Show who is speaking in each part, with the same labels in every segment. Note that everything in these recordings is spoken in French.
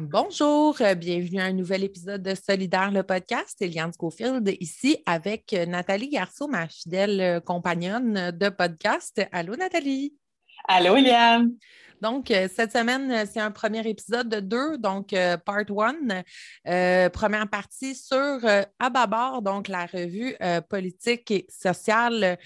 Speaker 1: Bonjour, euh, bienvenue à un nouvel épisode de Solidaire le podcast. Eliane Schofield ici avec euh, Nathalie Garceau, ma fidèle euh, compagnonne de podcast. Allô Nathalie.
Speaker 2: Allô Eliane.
Speaker 1: Donc, euh, cette semaine, euh, c'est un premier épisode de deux, donc euh, part one. première partie sur Ababar, donc la revue politique et sociale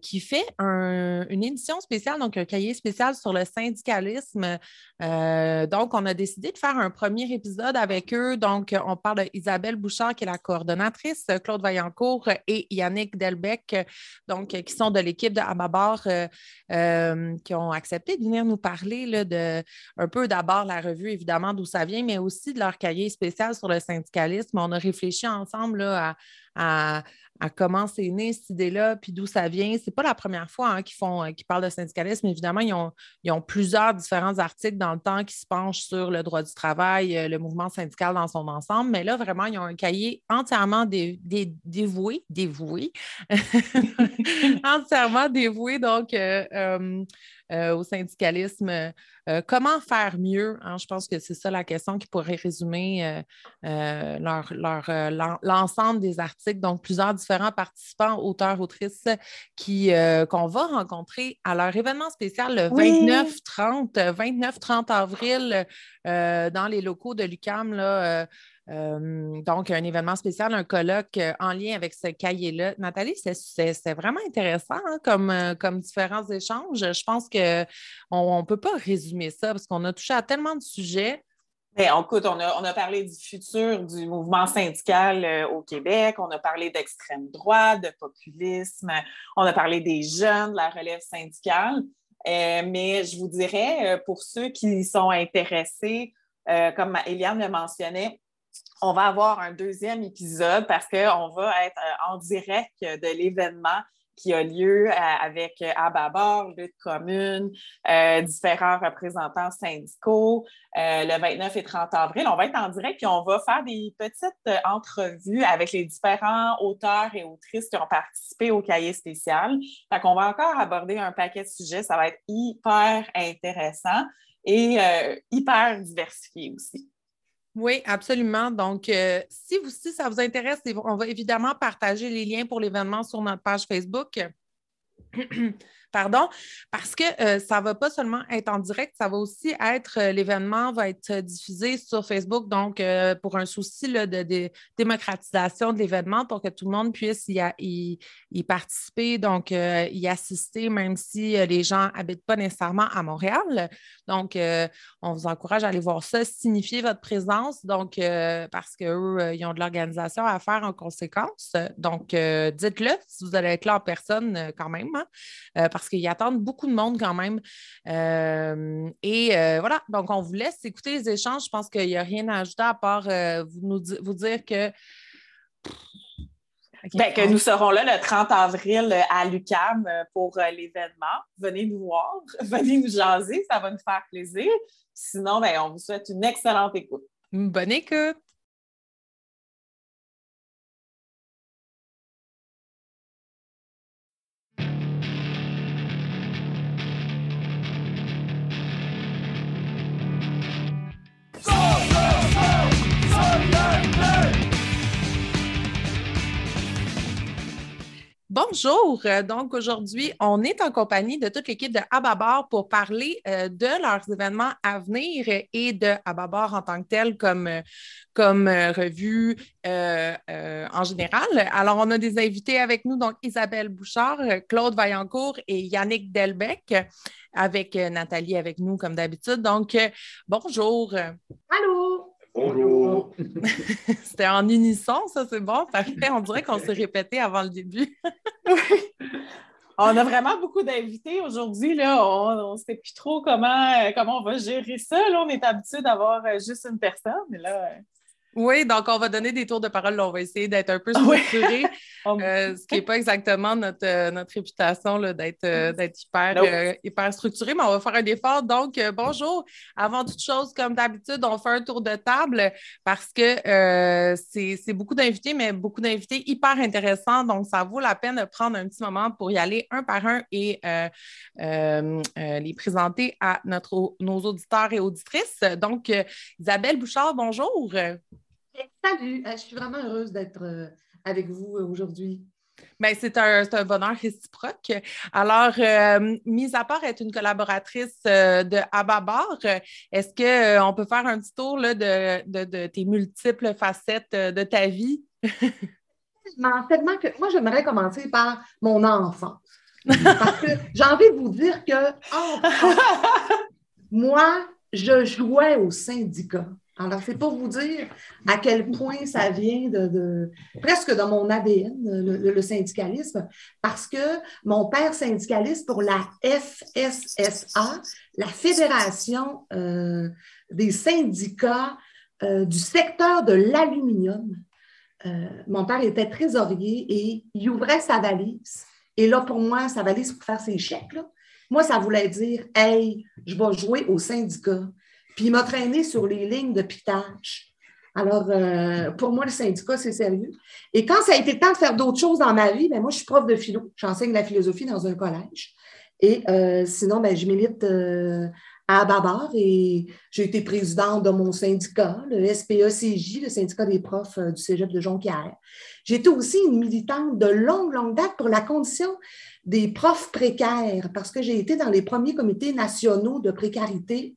Speaker 1: qui fait une édition spéciale, donc un cahier spécial sur le syndicalisme. donc, on a décidé de faire un premier épisode avec eux. Donc, on parle d'Isabelle Bouchard, qui est la coordonnatrice, Claude Vaillancourt et Yannick Delbecq, donc, qui sont de l'équipe de Ababar, qui ont accepté venir nous parler là, de un peu d'abord la revue, évidemment, d'où ça vient, mais aussi de leur cahier spécial sur le syndicalisme. On a réfléchi ensemble là, à, comment c'est né cette idée-là, puis d'où ça vient. Ce n'est pas la première fois hein, qu'ils font euh, parlent de syndicalisme. Évidemment, ils ont, ils ont, plusieurs différents articles dans le temps qui se penchent sur le droit du travail, euh, le mouvement syndical dans son ensemble. Mais là, vraiment, ils ont un cahier entièrement dévoué, dévoué, entièrement dévoué. Donc, euh, euh, au syndicalisme. Euh, comment faire mieux? Hein? Je pense que c'est ça la question qui pourrait résumer euh, l'ensemble des articles. Donc, plusieurs différents participants, auteurs, autrices, qu'on va rencontrer à leur événement spécial le 29-30, 29-30 avril dans les locaux de l'UCAM. Euh, donc, un événement spécial, un colloque euh, en lien avec ce cahier-là. Nathalie, c'est vraiment intéressant hein, comme, euh, comme différents échanges. Je pense qu'on ne peut pas résumer ça parce qu'on a touché à tellement de sujets.
Speaker 2: Mais écoute, on a, on a parlé du futur du mouvement syndical au Québec, on a parlé d'extrême droite, de populisme, on a parlé des jeunes, de la relève syndicale. mais je vous dirais, pour ceux qui sont intéressés, comme Eliane le mentionnait, on va avoir un deuxième épisode parce qu'on va être euh, en direct de l'événement qui a lieu euh, avec euh, Ababar, Lutte commune, différents représentants syndicaux le 29 et 30 avril. On va être en direct et on va faire des petites entrevues avec les différents auteurs et autrices qui ont participé au cahier spécial. Fait qu'on va encore aborder un paquet de sujets. Ça va être hyper intéressant et hyper diversifié aussi.
Speaker 1: Oui, absolument. Donc, euh, si, vous, si ça vous intéresse, on va évidemment partager les liens pour l'événement sur notre page Facebook. Pardon, parce que euh, ça ne va pas seulement être en direct, ça va aussi être, euh, l'événement va être diffusé sur Facebook, donc euh, pour un souci de, démocratisation de l'événement, pour que tout le monde puisse y, participer, donc y assister, même si les gens n'habitent pas nécessairement à Montréal. Donc, on vous encourage à aller voir ça, signifier votre présence, donc parce qu'eux, ils ont de l'organisation à faire en conséquence. Donc, dites-le si vous allez être là en personne quand même, hein, qu'ils attendent beaucoup de monde quand même. Euh, et euh, voilà, donc on vous laisse écouter les échanges. Je pense qu'il n'y a rien à ajouter à part euh, vous, nous, vous dire que.
Speaker 2: Ben, que nous serons là le 30 avril à l'UCAM pour l'événement. Venez nous voir, venez nous jaser, ça va nous faire plaisir. Sinon, ben, on vous souhaite une excellente écoute.
Speaker 1: Bonne écoute. Bonjour. Euh, donc aujourd'hui, on est en compagnie de toute l'équipe de Ababar pour parler euh, de leurs événements à venir et de Ababar en tant que tel comme, euh, revue en général. Alors, on a des invités avec nous, donc Isabelle Bouchard, Claude Vaillancourt et Yannick Delbecq, avec Nathalie avec nous comme d'habitude. Donc, bonjour.
Speaker 3: Allô?
Speaker 4: Bonjour.
Speaker 1: C'était en unisson, ça, c'est bon. Parfait. On dirait qu'on s'est répété avant le début.
Speaker 2: On a vraiment beaucoup d'invités aujourd'hui. Là. On ne sait plus trop comment, comment on va gérer ça. Là, on est habitué d'avoir euh, juste une personne. Là...
Speaker 1: Oui, donc on va donner des tours de parole. on va essayer d'être un peu structuré. Oh, euh, ce qui n'est pas exactement notre, euh, notre réputation d'être euh, hyper, hyper structuré, mais on va faire un effort. Donc, bonjour. Avant toute chose, comme d'habitude, on fait un tour de table parce que c'est beaucoup d'invités, mais beaucoup d'invités hyper intéressants. Donc, ça vaut la peine de prendre un petit moment pour y aller un par un et les présenter à notre, nos auditeurs et auditrices. Donc, Isabelle Bouchard, bonjour.
Speaker 3: Salut, je suis vraiment heureuse d'être avec vous euh, aujourd'hui?
Speaker 1: Bien, c'est un, un, bonheur réciproque. Alors, euh, mise à part être une collaboratrice euh, de Ababar, est-ce qu'on peut faire un petit tour là, de, tes multiples facettes de ta vie?
Speaker 3: tellement que moi, j'aimerais commencer par mon enfance. Parce que j'ai envie de vous dire que moi, je jouais au syndicat. Alors, c'est pour vous dire à quel point ça vient de, presque dans mon ADN, le, syndicalisme, parce que mon père syndicaliste pour la FSSA, la Fédération euh, des syndicats euh, du secteur de l'aluminium, euh, mon père était trésorier et il ouvrait sa valise. Et là, pour moi, sa valise pour faire ses chèques, moi, ça voulait dire Hey, je vais jouer au syndicat. Puis il m'a traîné sur les lignes de pitage. Alors, euh, pour moi, le syndicat, c'est sérieux. Et quand ça a été le temps de faire d'autres choses dans ma vie, ben moi, je suis prof de philo. J'enseigne la philosophie dans un collège. Et euh, sinon, ben, je milite euh, à Babar et j'ai été présidente de mon syndicat, le SPECJ, le syndicat des profs du cégep de Jonquière. J'étais aussi une militante de longue, longue date pour la condition des profs précaires parce que j'ai été dans les premiers comités nationaux de précarité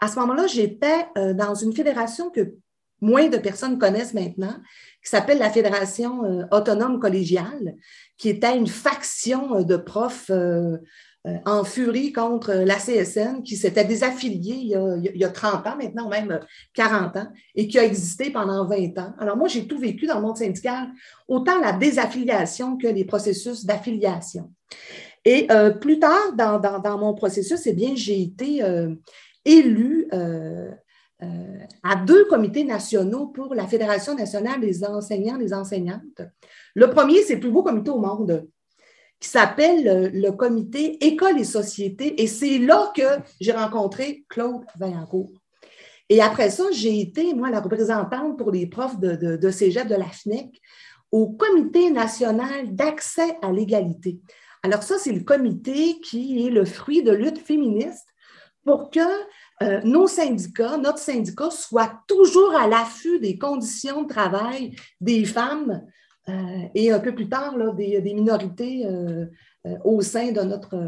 Speaker 3: à ce moment-là, j'étais euh, dans une fédération que moins de personnes connaissent maintenant, qui s'appelle la Fédération euh, autonome collégiale, qui était une faction euh, de profs en furie contre la CSN, qui s'était désaffiliée il y, a, il y, a, 30 ans, maintenant même 40 ans, et qui a existé pendant 20 ans. Alors moi, j'ai tout vécu dans le monde syndical, autant la désaffiliation que les processus d'affiliation. Et plus tard, dans, mon processus, eh bien, j'ai été élu euh, euh, à deux comités nationaux pour la Fédération nationale des enseignants et des enseignantes. Le premier, c'est le plus beau comité au monde, qui s'appelle le, comité École et Société. Et c'est là que j'ai rencontré Claude Vaillancourt. Et après ça, j'ai été, moi, la représentante pour les profs de, de, de cégep de la FNEC au Comité national d'accès à l'égalité. Alors ça, c'est le comité qui est le fruit de lutte féministe pour que euh, nos syndicats, notre syndicat, soit toujours à l'affût des conditions de travail des femmes euh, et un peu plus tard des, minorités euh, au sein de notre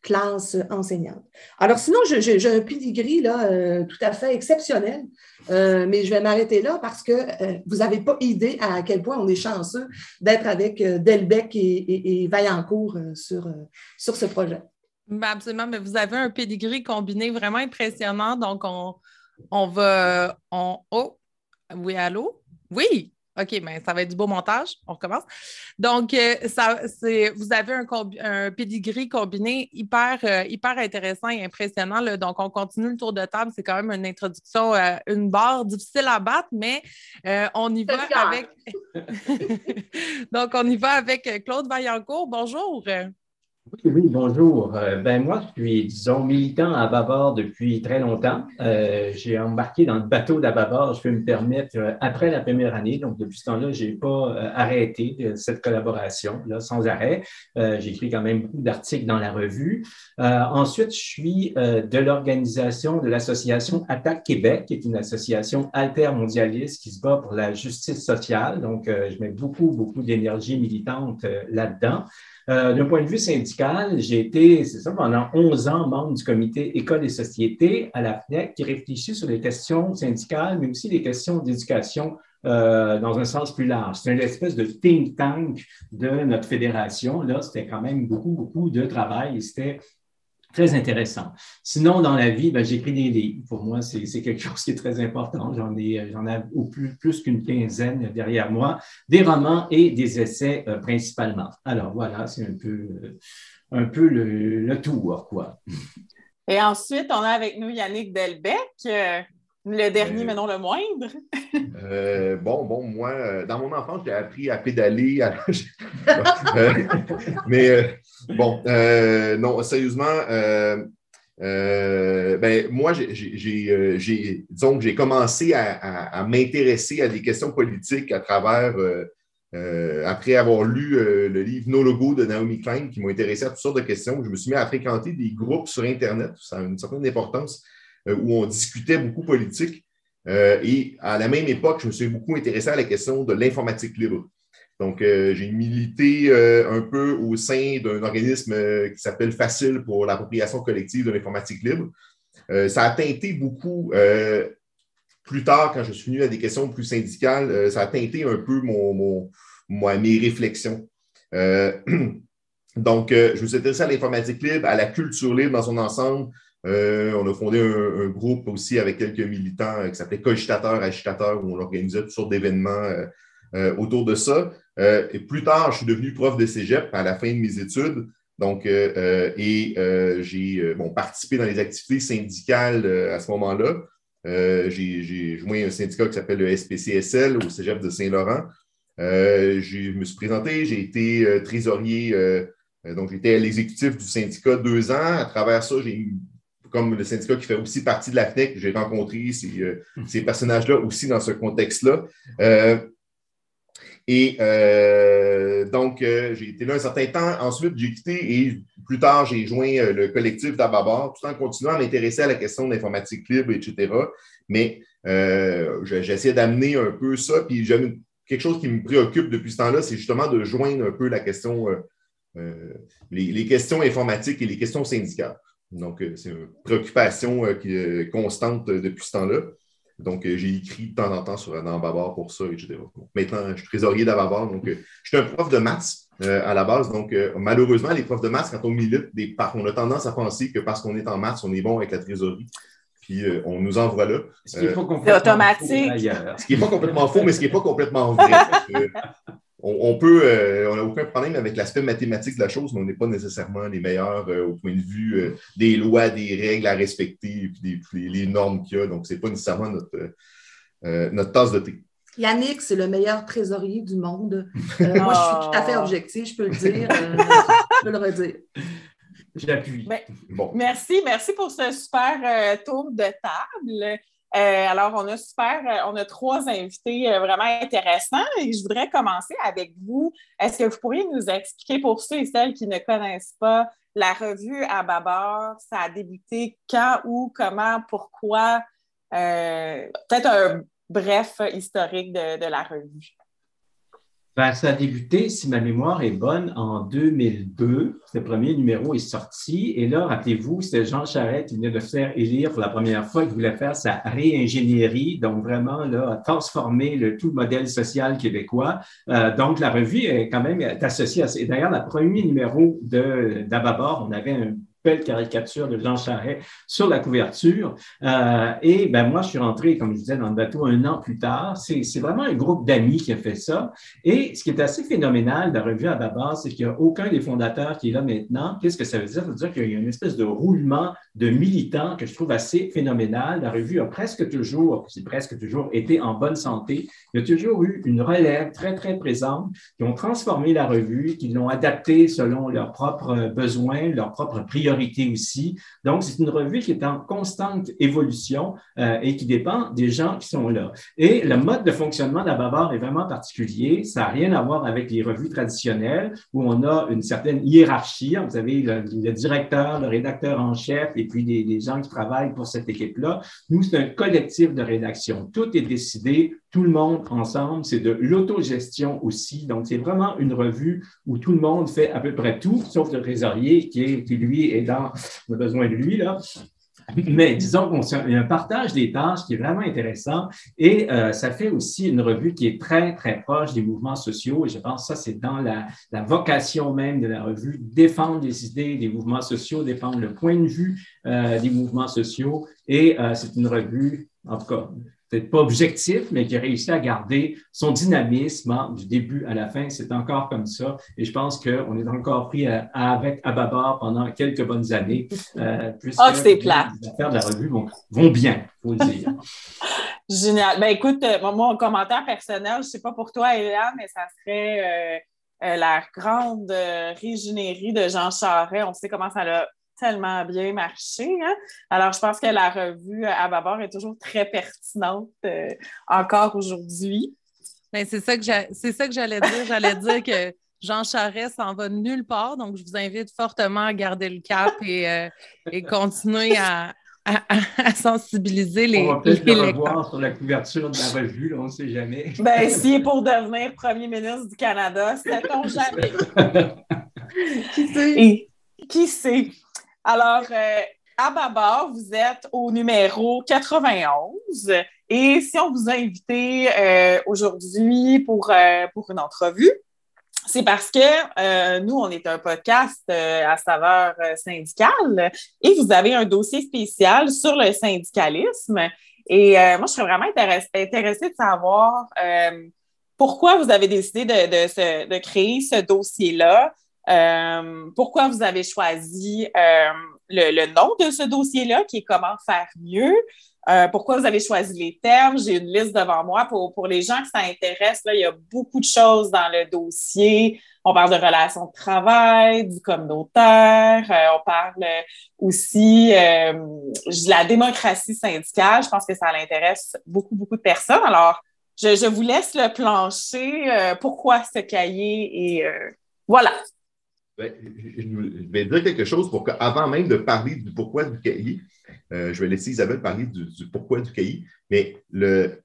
Speaker 3: classe enseignante. Alors sinon, j'ai un pedigree là, tout à fait exceptionnel, mais je vais m'arrêter là parce que vous n'avez pas idée à quel point on est chanceux d'être avec Delbecq et, et, Vaillancourt sur, sur ce projet.
Speaker 1: Ben, absolument, mais vous avez un pedigree combiné vraiment impressionnant. Donc, on, on va. On, oh, oui, allô? Oui, OK, mais ben, ça va être du beau montage. On recommence. Donc, euh, ça, vous avez un, un pedigree combiné hyper, euh, hyper intéressant et impressionnant. Donc, on continue le tour de table. C'est quand même une introduction, euh, une barre difficile à battre, mais on y va avec. Donc, on y va avec Claude Vaillancourt. Bonjour.
Speaker 4: Oui, bonjour. Euh, ben moi, je suis, disons, militant à Bavard depuis très longtemps. Euh, j'ai embarqué dans le bateau d'Ababard, je peux me permettre, euh, après la première année. Donc, depuis ce temps-là, je n'ai pas arrêté cette collaboration, là, sans arrêt. J'écris quand même beaucoup d'articles dans la revue. ensuite, je suis de l'organisation de l'association Attaque Québec, qui est une association altermondialiste qui se bat pour la justice sociale. Donc, je mets beaucoup, beaucoup d'énergie militante là-dedans. Euh, d'un point de vue syndical, j'ai été, c'est ça, pendant 11 ans membre du comité École et Société à la FNEC qui réfléchit sur les questions syndicales, mais aussi les questions d'éducation euh, dans un sens plus large. C'est une espèce de think tank de notre fédération. Là, c'était quand même beaucoup, beaucoup de travail c'était très intéressant. Sinon, dans la vie, ben, j'écris des livres. Pour moi, c'est quelque chose qui est très important. J'en ai, j'en ai au plus, plus qu'une quinzaine derrière moi, des romans et des essais euh, principalement. Alors voilà, c'est un peu, euh, un peu le, le, tour, quoi.
Speaker 2: Et ensuite, on a avec nous Yannick Delbecq. Le dernier, mais non le moindre.
Speaker 5: bon, bon, moi, dans mon enfance, j'ai appris à pédaler. mais bon, non, sérieusement, ben, moi, j'ai, disons que j'ai commencé à m'intéresser à des questions politiques à travers euh, après avoir lu euh, le livre No Logo de Naomi Klein, qui m'a intéressé à toutes sortes de questions, je me suis mis à fréquenter des groupes sur Internet, ça a une certaine importance, euh, où on discutait beaucoup politique. et à la même époque, je me suis beaucoup intéressé à la question de l'informatique libre. Donc, j'ai milité un peu au sein d'un organisme qui s'appelle Facile pour l'appropriation collective de l'informatique libre. ça a teinté beaucoup plus tard, quand je suis venu à des questions plus syndicales, euh, ça a teinté un peu mon, mes réflexions. Euh, donc, euh, je me suis intéressé à l'informatique libre, à la culture libre dans son ensemble. On a fondé un, groupe aussi avec quelques militants qui s'appelait Cogitateur, Agitateur, où on organisait toutes sortes d'événements autour de ça. et plus tard, je suis devenu prof de cégep à la fin de mes études. Donc, et j'ai participé dans les activités syndicales à ce moment-là. Euh, j'ai joint un syndicat qui s'appelle le SPCSL au Cégep de Saint-Laurent. Euh, je me suis présenté, j'ai été euh, trésorier, donc j'étais à l'exécutif du syndicat deux ans. À travers ça, j'ai comme le syndicat qui fait aussi partie de la FNEC, j'ai rencontré ces, personnages-là aussi dans ce contexte-là. et donc, j'ai été là un certain temps. Ensuite, j'ai quitté et plus tard, j'ai joint euh, le collectif d'Ababar tout en continuant à m'intéresser à la question de l'informatique libre, etc. Mais euh, j'essaie d'amener un peu ça. Puis quelque chose qui me préoccupe depuis ce temps-là, c'est justement de joindre un peu la question, euh, les, questions informatiques et les questions syndicales. Donc, c'est une préoccupation qui constante depuis ce temps-là. Donc, j'ai écrit de temps en temps sur Babar pour ça, etc. maintenant, je suis trésorier d'Ababar. Donc, je suis un prof de maths euh, à la base. Donc, euh, malheureusement, les profs de maths, quand on milite, des, on a tendance à penser que parce qu'on est en maths, on est bon avec la trésorerie. Puis euh, on nous envoie là.
Speaker 2: C'est automatique.
Speaker 5: ce qui n'est pas complètement faux, mais ce qui n'est pas complètement vrai. on, peut, on n'a aucun problème avec l'aspect mathématique de la chose, mais on n'est pas nécessairement les meilleurs au point de vue des lois, des règles à respecter, et puis les, normes qu'il y a. Donc, ce n'est pas nécessairement notre, notre tasse de thé.
Speaker 3: Yannick, c'est le meilleur trésorier du monde. Euh, moi, je suis tout à fait objectif, je peux le dire. Euh, je peux le redire.
Speaker 4: J'appuie.
Speaker 2: Ben, bon. Merci, merci pour ce super euh, tour de table. Alors, on a super, on a trois invités vraiment intéressants et je voudrais commencer avec vous. Est-ce que vous pourriez nous expliquer pour ceux et celles qui ne connaissent pas la revue à Babar, ça a débuté quand, où, comment, pourquoi? Peut-être un bref historique de, la revue?
Speaker 4: Ben, ça a débuté, si ma mémoire est bonne, en 2002. Le premier numéro est sorti. Et là, rappelez-vous, c'était Jean Charest qui venait de faire élire pour la première fois, qui voulait faire sa réingénierie, donc vraiment là, transformer le, tout le modèle social québécois. Euh, donc, la revue est quand même associée à ça. Et d'ailleurs, le premier numéro d'Ababord, on avait un belle caricature de Jean Charest sur la couverture. Euh, et ben moi, je suis rentré, comme je disais, dans le bateau un an plus tard. C'est vraiment un groupe d'amis qui a fait ça. Et ce qui est assez phénoménal de la revue à Babar, c'est qu'il n'y a aucun des fondateurs qui est là maintenant. Qu'est-ce que ça veut dire? Ça veut dire qu'il y a une espèce de roulement de militants que je trouve assez phénoménal. La revue a presque toujours, c'est presque toujours été en bonne santé. Il y a toujours eu une relève très, très présente qui ont transformé la revue, qui l'ont adaptée selon leurs propres besoins, leurs propres priorités aussi. Donc, c'est une revue qui est en constante évolution euh, et qui dépend des gens qui sont là. Et le mode de fonctionnement d'Ababar est vraiment particulier. Ça n'a rien à voir avec les revues traditionnelles où on a une certaine hiérarchie. Vous avez le, le directeur, le rédacteur en chef, et puis des, gens qui travaillent pour cette équipe-là. Nous, c'est un collectif de rédaction. Tout est décidé, tout le monde ensemble. C'est de l'autogestion aussi. Donc, c'est vraiment une revue où tout le monde fait à peu près tout, sauf le trésorier qui, est, qui lui, est dans, on a besoin de lui, là. Mais disons qu'il y a un partage des tâches qui est vraiment intéressant et euh, ça fait aussi une revue qui est très, très proche des mouvements sociaux. Et je pense que ça, c'est dans la, vocation même de la revue, défendre les idées des mouvements sociaux, défendre le point de vue euh, des mouvements sociaux. Et euh, c'est une revue, en tout cas, peut-être pas objectif, mais qui a réussi à garder son dynamisme hein, du début à la fin. C'est encore comme ça. Et je pense qu'on est encore pris avec Ababar pendant quelques bonnes années.
Speaker 2: Euh, ah, c'est plat.
Speaker 4: Les affaires de la revue vont, vont bien, il faut le dire.
Speaker 2: Génial. Ben, écoute, euh, mon commentaire personnel, je ne sais pas pour toi, Elia, mais ça serait euh, euh, la grande régénérie de Jean Charest. On sait comment ça a tellement bien marché. Hein? Alors, je pense que la revue à Babar est toujours très pertinente encore aujourd'hui.
Speaker 1: Ben, c'est ça que j'allais dire. J'allais dire que Jean Charest s'en va nulle part. Donc, je vous invite fortement à garder le cap et, et continuer à, à, sensibiliser les.
Speaker 4: On va peut-être le revoir sur la couverture de la revue, on ne sait jamais.
Speaker 2: Ben, s'il est pour devenir premier ministre du Canada, sait-on jamais. qui sait? qui sait? Alors, euh, à Babar, vous êtes au numéro 91. Et si on vous a invité euh, aujourd'hui pour, euh, pour une entrevue, c'est parce que nous, on est un podcast à saveur syndicale et vous avez un dossier spécial sur le syndicalisme. Et moi, je serais vraiment intéressée de savoir pourquoi vous avez décidé de, de créer ce dossier-là, pourquoi vous avez choisi le, le, nom de ce dossier-là, qui est Comment faire mieux? Euh, pourquoi vous avez choisi les termes? J'ai une liste devant moi. Pour, pour les gens que ça intéresse, là, il y a beaucoup de choses dans le dossier. On parle de relations de travail, du communautaire. Euh, on parle aussi euh, de la démocratie syndicale. Je pense que ça l'intéresse beaucoup, beaucoup de personnes. Alors, je, je vous laisse le plancher. pourquoi ce cahier? Et voilà.
Speaker 5: Ben, je vais dire quelque chose pour qu'avant même de parler du pourquoi du cahier, euh, je vais laisser Isabelle parler du, pourquoi du cahier, mais le,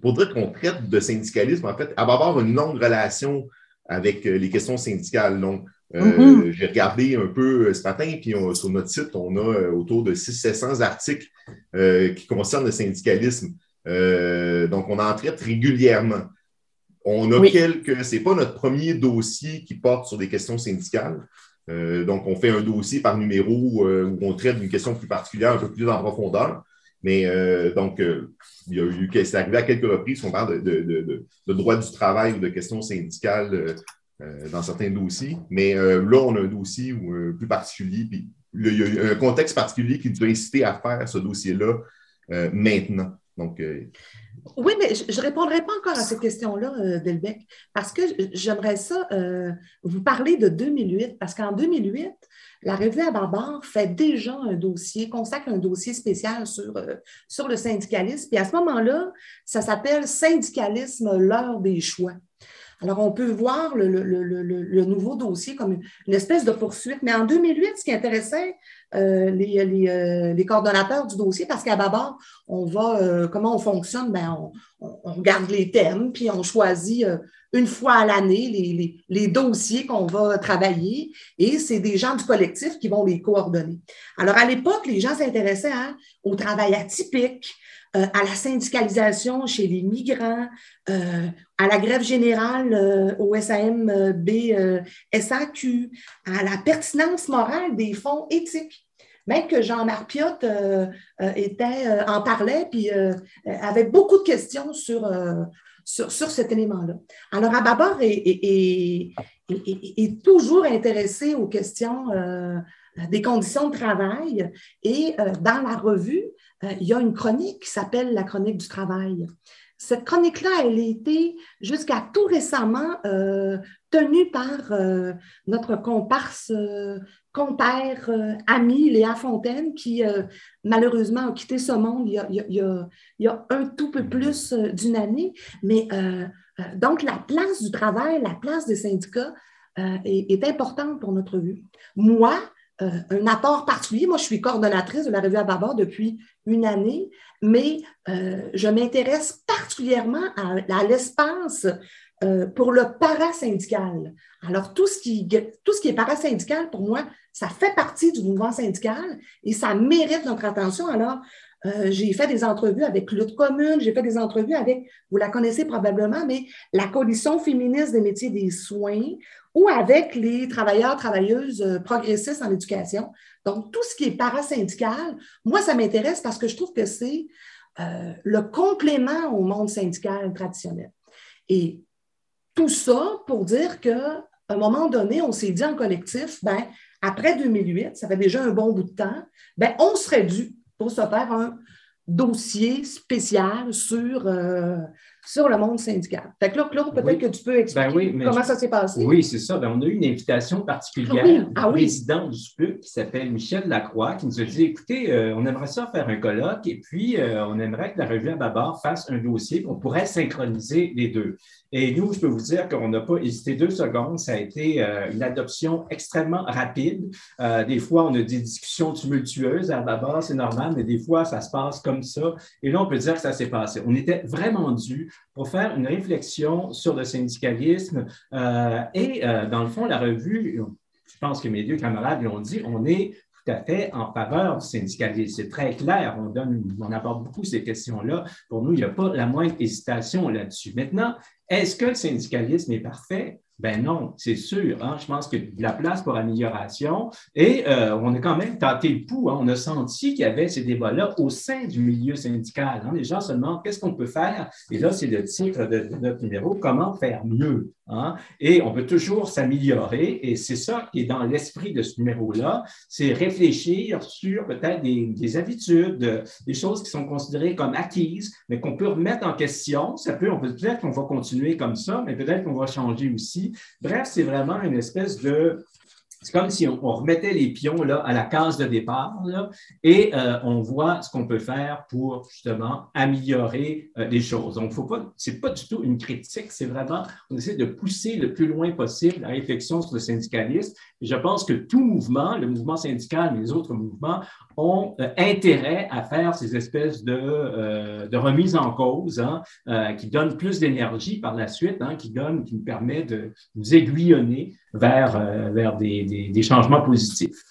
Speaker 5: pour dire qu'on traite de syndicalisme, en fait, elle va avoir une longue relation avec euh, les questions syndicales. Donc, euh, mm-hmm. j'ai regardé un peu ce matin, puis sur notre site, on a autour de 600-700 articles qui concernent le syndicalisme. donc, on en traite régulièrement. On a quelques, ce n'est pas notre premier dossier qui porte sur des questions syndicales. Euh, donc, on fait un dossier par numéro euh, où on traite d'une question plus particulière, un peu plus en profondeur. Mais euh, donc, il y a eu, c'est arrivé à quelques reprises qu'on parle de, droit du travail ou de questions syndicales dans certains dossiers. Mais là, on a un dossier plus particulier, puis il y a un contexte particulier qui nous a incité à faire ce dossier-là maintenant. Donc,
Speaker 3: oui, mais je ne répondrai pas encore à cette question-là, euh, Delbecq, parce que j'aimerais ça euh, vous parler de 2008, parce qu'en 2008, la revue à Barbare fait déjà un dossier, consacre un dossier spécial sur, euh, sur le syndicalisme. Et à ce moment-là, ça s'appelle Syndicalisme, l'heure des choix. Alors, on peut voir le, nouveau dossier comme une, espèce de poursuite. Mais en 2008, ce qui intéressait euh, euh, les, coordonnateurs du dossier, parce qu'à Babar, on va, euh, comment on fonctionne? Ben, on, regarde les thèmes, puis on choisit une fois à l'année les, dossiers qu'on va travailler, et c'est des gens du collectif qui vont les coordonner. Alors, à l'époque, les gens s'intéressaient hein, au travail atypique, à la syndicalisation chez les migrants, à la grève générale euh, au SAMB SAQ, à la pertinence morale des fonds éthiques. Même que Jean-Marc Piot était, en parlait, puis avait beaucoup de questions sur, sur, cet élément-là. Alors, Ababar est, est, est, toujours intéressé aux questions des conditions de travail et dans la revue, euh, il y a une chronique qui s'appelle la chronique du travail. Cette chronique-là, elle a été jusqu'à tout récemment euh, tenue par euh, notre comparse, compère, ami Léa Fontaine, qui malheureusement a quitté ce monde il y a, un tout peu plus d'une année. Mais donc, la place du travail, la place des syndicats est, est importante pour notre vue. Moi, euh, un apport particulier. Moi, je suis coordonnatrice de la revue à depuis une année, mais euh, je m'intéresse particulièrement à, l'espace euh, pour le parasyndical. Alors, tout ce, qui, tout ce qui est parasyndical, pour moi, ça fait partie du mouvement syndical et ça mérite notre attention. Alors, j'ai fait des entrevues avec Lutte Commune, j'ai fait des entrevues avec, vous la connaissez probablement, mais la Coalition féministe des métiers des soins, ou avec les travailleurs, travailleuses euh, progressistes en éducation. Donc, tout ce qui est parasyndical, moi, ça m'intéresse parce que je trouve que c'est euh, le complément au monde syndical traditionnel. Et tout ça pour dire qu'à un moment donné, on s'est dit en collectif, ben, après 2008, ça fait déjà un bon bout de temps, ben, on serait dû pour se faire un dossier spécial sur, euh, sur le monde syndical. Fait que là, Claude, peut-être que tu peux expliquer ben comment ça s'est passé.
Speaker 4: Oui, c'est ça. Ben, on a eu une invitation particulière ah du président du SPUC qui s'appelle Michel Lacroix qui nous a dit écoutez, euh, on aimerait ça faire un colloque et puis euh, on aimerait que la revue à Babar fasse un dossier, on pourrait synchroniser les deux. Et nous, je peux vous dire qu'on n'a pas hésité deux secondes. Ça a été euh, une adoption extrêmement rapide. des fois, on a des discussions tumultueuses à Babar, c'est normal, mais des fois, ça se passe comme ça. Et là, on peut dire que ça s'est passé. On était vraiment dû pour faire une réflexion sur le syndicalisme. Euh, et euh, dans le fond, la revue, je pense que mes deux camarades l'ont dit, on est tout à fait en faveur du syndicalisme. C'est très clair, on, donne, on aborde beaucoup ces questions-là. Pour nous, il n'y a pas la moindre hésitation là-dessus. Maintenant, est-ce que le syndicalisme est parfait? Ben non, c'est sûr. Hein. Je pense a de la place pour amélioration. Et euh, on a quand même tenté le pouls. Hein. On a senti qu'il y avait ces débats-là au sein du milieu syndical. Hein. Les gens se demandent qu'est-ce qu'on peut faire. Et là, c'est le titre de, notre numéro, comment faire mieux. Et on peut toujours s'améliorer. Et c'est ça qui est dans l'esprit de ce numéro-là. C'est réfléchir sur peut-être des, des, habitudes, des choses qui sont considérées comme acquises, mais qu'on peut remettre en question. Ça peut, on peut peut-être qu'on va continuer comme ça, mais peut-être qu'on va changer aussi. Bref, c'est vraiment une espèce de c'est comme si on, remettait les pions là, à la case de départ et euh, on voit ce qu'on peut faire pour justement améliorer euh, les choses. Donc, faut pas, c'est pas du tout une critique, c'est vraiment, on essaie de pousser le plus loin possible la réflexion sur le syndicalisme. Et je pense que tout mouvement, le mouvement syndical, mais les autres mouvements, ont euh, intérêt à faire ces espèces de, de remises en cause hein, qui donnent plus d'énergie par la suite, hein, qui donnent, qui nous permet de nous aiguillonner vers, vers des, changements positifs.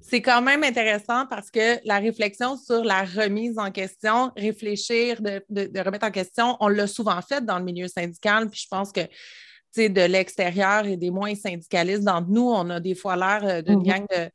Speaker 1: C'est quand même intéressant parce que la réflexion sur la remise en question, réfléchir, de, remettre en question, on l'a souvent fait dans le milieu syndical, puis je pense que de l'extérieur et des moins syndicalistes d'entre nous, on a des fois l'air euh, d'une mm-hmm. gang de,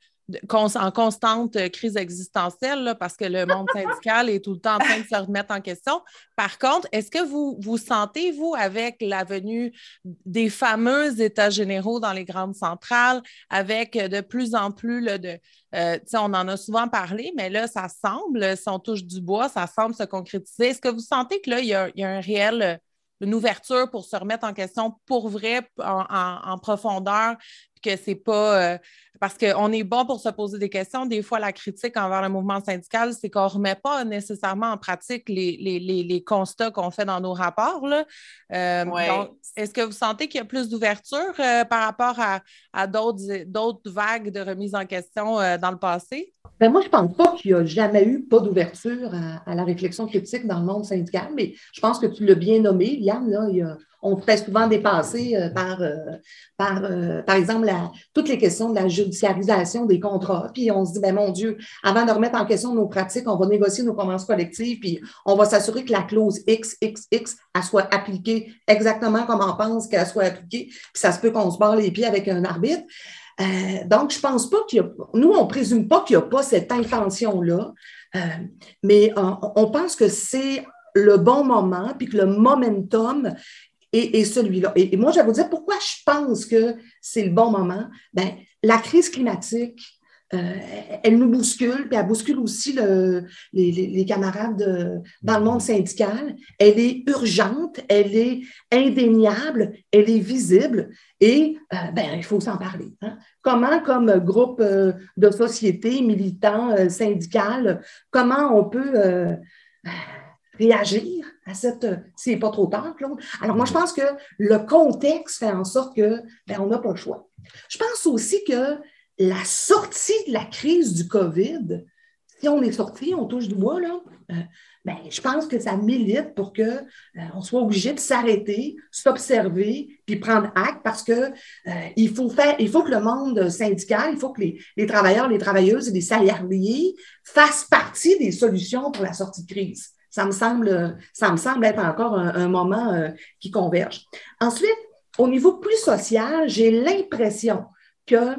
Speaker 1: en constante euh, crise existentielle parce que le monde syndical est tout le temps en train de se remettre en question. Par contre, est-ce que vous vous sentez, vous, avec la venue des fameux États généraux dans les grandes centrales, avec de plus en plus de. Euh, on en a souvent parlé, mais là, ça semble, si on touche du bois, ça semble se concrétiser. Est-ce que vous sentez que là, il y a, un réel une ouverture pour se remettre en question pour vrai, en, profondeur, que c'est pas. Euh, parce qu'on est bon pour se poser des questions. Des fois, la critique envers le mouvement syndical, c'est qu'on ne remet pas nécessairement en pratique les, constats qu'on fait dans nos rapports. Là. Euh, est-ce que vous sentez qu'il y a plus d'ouverture euh, par rapport à, d'autres vagues de remise en question dans le passé?
Speaker 3: Ben moi, je ne pense pas qu'il n'y a jamais eu pas d'ouverture à, la réflexion critique dans le monde syndical, mais je pense que tu l'as bien nommé, Yann, là, il y a, on fait souvent dépasser euh, par, euh, par, euh, par exemple, toutes les questions de la judiciarisation des contrats. Puis on se dit, ben mon Dieu, avant de remettre en question nos pratiques, on va négocier nos conventions collectives, puis on va s'assurer que la clause XXX elle soit appliquée exactement comme on pense qu'elle soit appliquée. Puis ça se peut qu'on se barre les pieds avec un arbitre. donc, je pense pas qu'il y a, nous, on présume pas qu'il n'y a pas cette intention-là, mais on pense que c'est le bon moment, puis que le momentum et, celui-là. Et, moi, je vais vous dire pourquoi je pense que c'est le bon moment. Ben, la crise climatique, euh, elle nous bouscule, puis elle bouscule aussi les, camarades dans le monde syndical. Elle est urgente, elle est indéniable, elle est visible et euh, ben, il faut s'en parler. Hein. Comment, comme groupe euh, de société, militant, syndical, comment on peut réagir à cette. C'est pas trop tard, Claude. Alors, moi, je pense que le contexte fait en sorte que ben, on n'a pas le choix. Je pense aussi que la sortie de la crise du COVID, si on est sorti, on touche du bois, là, euh, ben, je pense que ça milite pour qu'on euh, soit obligé de s'arrêter, s'observer, puis prendre acte parce que euh, il, faut faire, il faut que le monde syndical, il faut que les, les, travailleurs, les travailleuses et les salariés fassent partie des solutions pour la sortie de crise. Ça me semble, ça me semble être encore un, moment euh, qui converge. Ensuite, au niveau plus social, j'ai l'impression que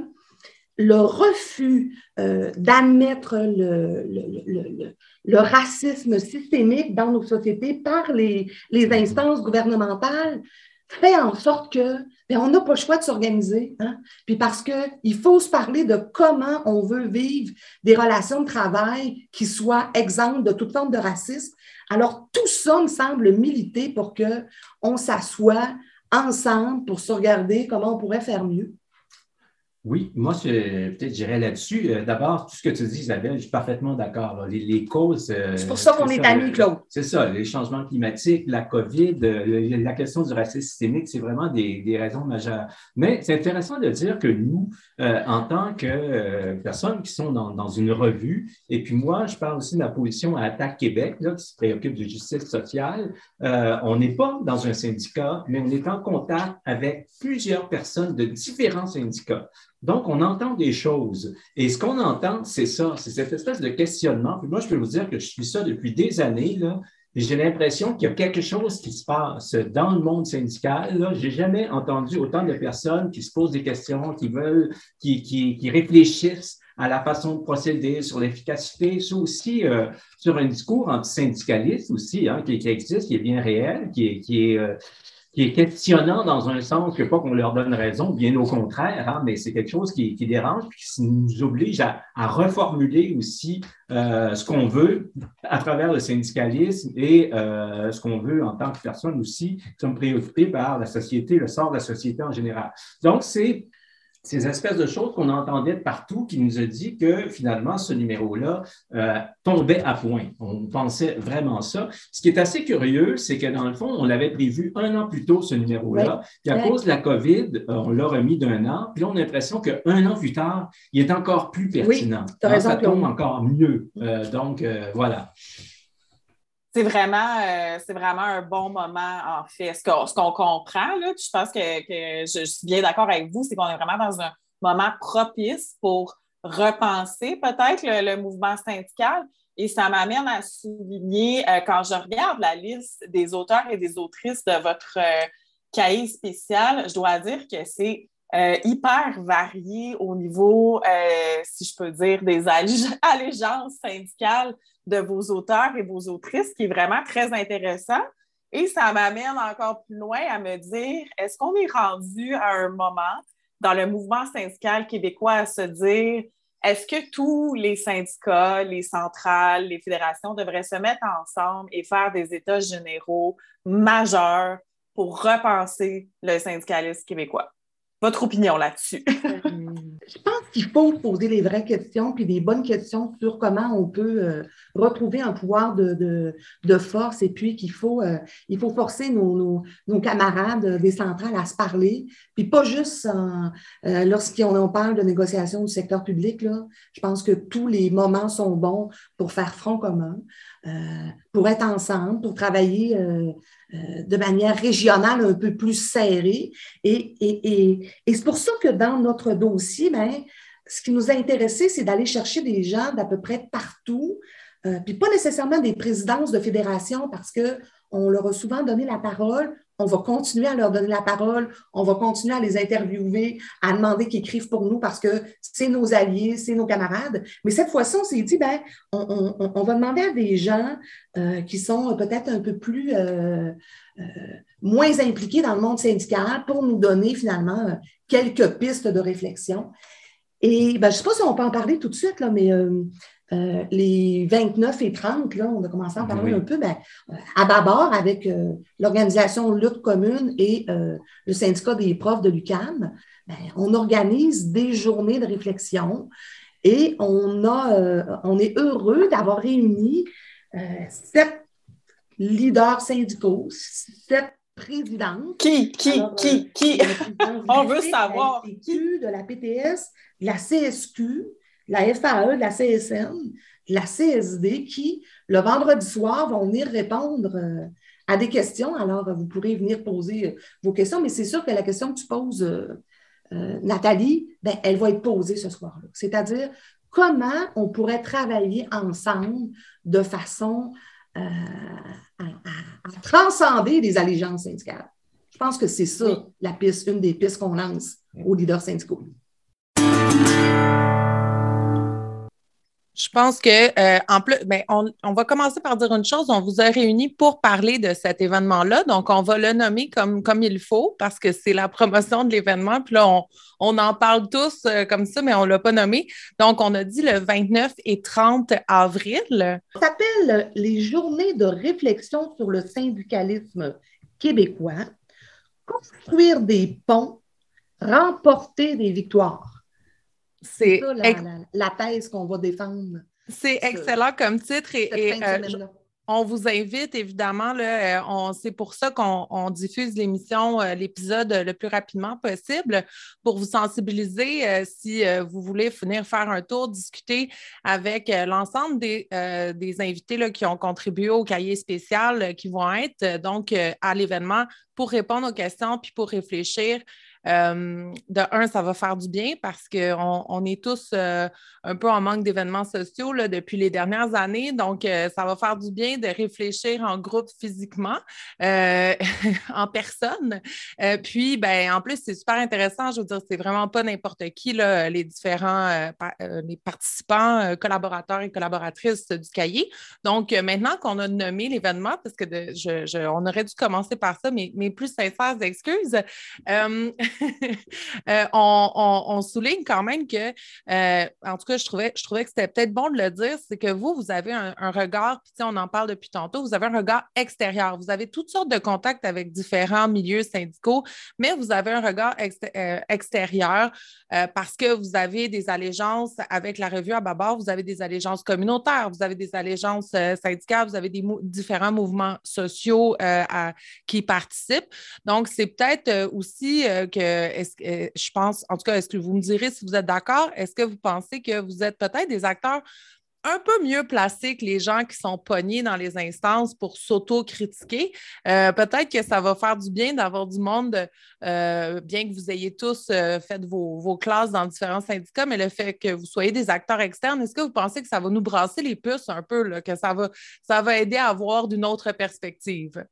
Speaker 3: le refus euh, d'admettre le, racisme systémique dans nos sociétés par les instances gouvernementales fait en sorte que on n'a pas le choix de s'organiser. Hein? Puis parce qu'il faut se parler de comment on veut vivre des relations de travail qui soient exemptes de toute forme de racisme. Alors, tout ça me semble militer pour qu'on s'assoie ensemble pour se regarder comment on pourrait faire mieux.
Speaker 4: Oui, moi, peut-être j'irais là-dessus. Euh, d'abord, tout ce que tu dis, Isabelle, je suis parfaitement d'accord. Les, causes.
Speaker 3: Euh, c'est pour ça qu'on est, amis, Claude.
Speaker 4: C'est ça, les changements climatiques, la COVID, euh, la question du racisme systémique, c'est vraiment des, raisons majeures. Mais c'est intéressant de dire que nous, en tant que personnes qui sont dans, une revue, et puis moi, je parle aussi de la position à Attaque Québec, là, qui se préoccupe de justice sociale, on n'est pas dans un syndicat, mais on est en contact avec plusieurs personnes de différents syndicats. Donc, on entend des choses. Et ce qu'on entend, c'est ça, c'est cette espèce de questionnement. Moi, je peux vous dire que je suis ça depuis des années, là, j'ai l'impression qu'il y a quelque chose qui se passe dans le monde syndical. Je n'ai jamais entendu autant de personnes qui se posent des questions, qui veulent, qui, réfléchissent à la façon de procéder, sur l'efficacité, c'est aussi euh, sur un discours antisyndicaliste aussi, hein, qui, existe, qui est bien réel, qui est, qui est, euh, qui est questionnant dans un sens que pas qu'on leur donne raison, bien au contraire, hein, mais c'est quelque chose qui, qui, dérange, qui nous oblige à, à reformuler aussi euh, ce qu'on veut à travers le syndicalisme et euh, ce qu'on veut en tant que personne aussi, qui sommes préoccupés par la société, le sort de la société en général. Donc, c'est ces espèces de choses qu'on entendait de partout qui nous a dit que finalement, ce numéro-là euh, tombait à point. On pensait vraiment ça. Ce qui est assez curieux, c'est que dans le fond, on l'avait prévu un an plus tôt, ce numéro-là. Puis à cause de la COVID, euh, on l'a remis d'un an. Puis là, on a l'impression qu'un an plus tard, il est encore plus pertinent.
Speaker 3: Oui, raison,
Speaker 4: ça tombe encore mieux. Euh, donc, voilà
Speaker 2: c'est vraiment, euh, c'est vraiment un bon moment, en fait. Ce qu'on, qu'on comprend, là, je pense que, je, suis bien d'accord avec vous, c'est qu'on est vraiment dans un moment propice pour repenser peut-être le, mouvement syndical. Et ça m'amène à souligner, euh, quand je regarde la liste des auteurs et des autrices de votre euh, cahier spécial, je dois dire que c'est hyper varié au niveau, si je peux dire, des allégeances syndicales de vos auteurs et vos autrices, qui est vraiment très intéressant. Et ça m'amène encore plus loin à me dire, est-ce qu'on est rendu à un moment dans le mouvement syndical québécois à se dire, est-ce que tous les syndicats, les centrales, les fédérations devraient se mettre ensemble et faire des états généraux majeurs pour repenser le syndicalisme québécois? Votre opinion là-dessus?
Speaker 3: je pense qu'il faut poser les vraies questions, puis des bonnes questions sur comment on peut euh, retrouver un pouvoir de, force, et puis qu'il faut, euh, faut forcer nos, camarades des centrales à se parler, puis pas juste euh, lorsqu'on parle de négociation du secteur public. Là, je pense que tous les moments sont bons pour faire front commun, pour être ensemble, pour travailler de manière régionale un peu plus serrée. Et, c'est pour ça que dans notre dossier, ben, ce qui nous a intéressé, c'est d'aller chercher des gens d'à peu près partout, euh, puis pas nécessairement des présidences de fédérations parce qu'on leur a souvent donné la parole. On va continuer à leur donner la parole, on va continuer à les interviewer, à demander qu'ils écrivent pour nous parce que c'est nos alliés, c'est nos camarades. Mais cette fois-ci, on s'est dit, ben, on, va demander à des gens euh, qui sont peut-être un peu plus euh, moins impliqués dans le monde syndical pour nous donner finalement quelques pistes de réflexion. Et ben, je ne sais pas si on peut en parler tout de suite, là, mais euh, euh, les 29 et 30, là, on a commencé à en parler un peu, ben, euh, à Babar avec l'organisation Lutte commune et le syndicat des profs de l'UCAM, ben, on organise des journées de réflexion et on, a, on est heureux d'avoir réuni sept leaders syndicaux, sept présidente.
Speaker 2: Qui, qui, qui, qui? On veut savoir.
Speaker 3: De la PTS, de la CSQ, la FAE, de la CSN, de la CSD, qui, le vendredi soir, vont venir répondre euh, à des questions. Alors, vous pourrez venir poser euh, vos questions, mais c'est sûr que la question que tu poses, euh, Nathalie, ben, elle va être posée ce soir-là. C'est-à-dire, comment on pourrait travailler ensemble de façon à, transcender les allégeances syndicales? Je pense que c'est ça la piste, une des pistes qu'on lance aux leaders syndicaux.
Speaker 1: Je pense que, euh, en plus, ben, on, va commencer par dire une chose. On vous a réunis pour parler de cet événement-là. Donc, on va le nommer comme, comme il faut parce que c'est la promotion de l'événement. Puis là, on, en parle tous euh, comme ça, mais on ne l'a pas nommé. Donc, on a dit le 29 et 30 avril.
Speaker 3: Ça s'appelle les Journées de réflexion sur le syndicalisme québécois. Construire des ponts, remporter des victoires. C'est la, thèse qu'on va défendre.
Speaker 1: C'est excellent comme titre et, euh, on vous invite évidemment, là, euh, c'est pour ça qu'on diffuse l'émission, euh, l'épisode le plus rapidement possible pour vous sensibiliser si vous voulez venir faire un tour, discuter avec l'ensemble des, des invités là, qui ont contribué au cahier spécial qui vont être donc à l'événement pour répondre aux questions puis pour réfléchir euh, de un, ça va faire du bien parce qu'on on est tous euh, un peu en manque d'événements sociaux là, depuis les dernières années. Donc, euh, ça va faire du bien de réfléchir en groupe physiquement, en personne. puis, ben, en plus, c'est super intéressant. Je veux dire, c'est vraiment pas n'importe qui, là, les différents les participants, collaborateurs et collaboratrices du cahier. Donc, maintenant qu'on a nommé l'événement, parce que je, on aurait dû commencer par ça, mais mes plus sincères excuses. Euh, on, souligne quand même que, euh, en tout cas, je trouvais, que c'était peut-être bon de le dire, c'est que vous, vous avez un, regard, puis on en parle depuis tantôt, vous avez un regard extérieur. Vous avez toutes sortes de contacts avec différents milieux syndicaux, mais vous avez un regard euh, extérieur parce que vous avez des allégeances avec la revue à Babar, vous avez des allégeances communautaires, vous avez des allégeances syndicales, vous avez des différents mouvements sociaux qui participent. Donc, c'est peut-être aussi que est-ce que, euh, je pense, en tout cas, est-ce que vous me direz si vous êtes d'accord? Est-ce que vous pensez que vous êtes peut-être des acteurs un peu mieux placés que les gens qui sont pognés dans les instances pour s'auto-critiquer? Euh, peut-être que ça va faire du bien d'avoir du monde, euh, bien que vous ayez tous fait vos, classes dans différents syndicats, mais le fait que vous soyez des acteurs externes, est-ce que vous pensez que ça va nous brasser les puces un peu, que ça va, ça va aider à avoir d'une autre perspective?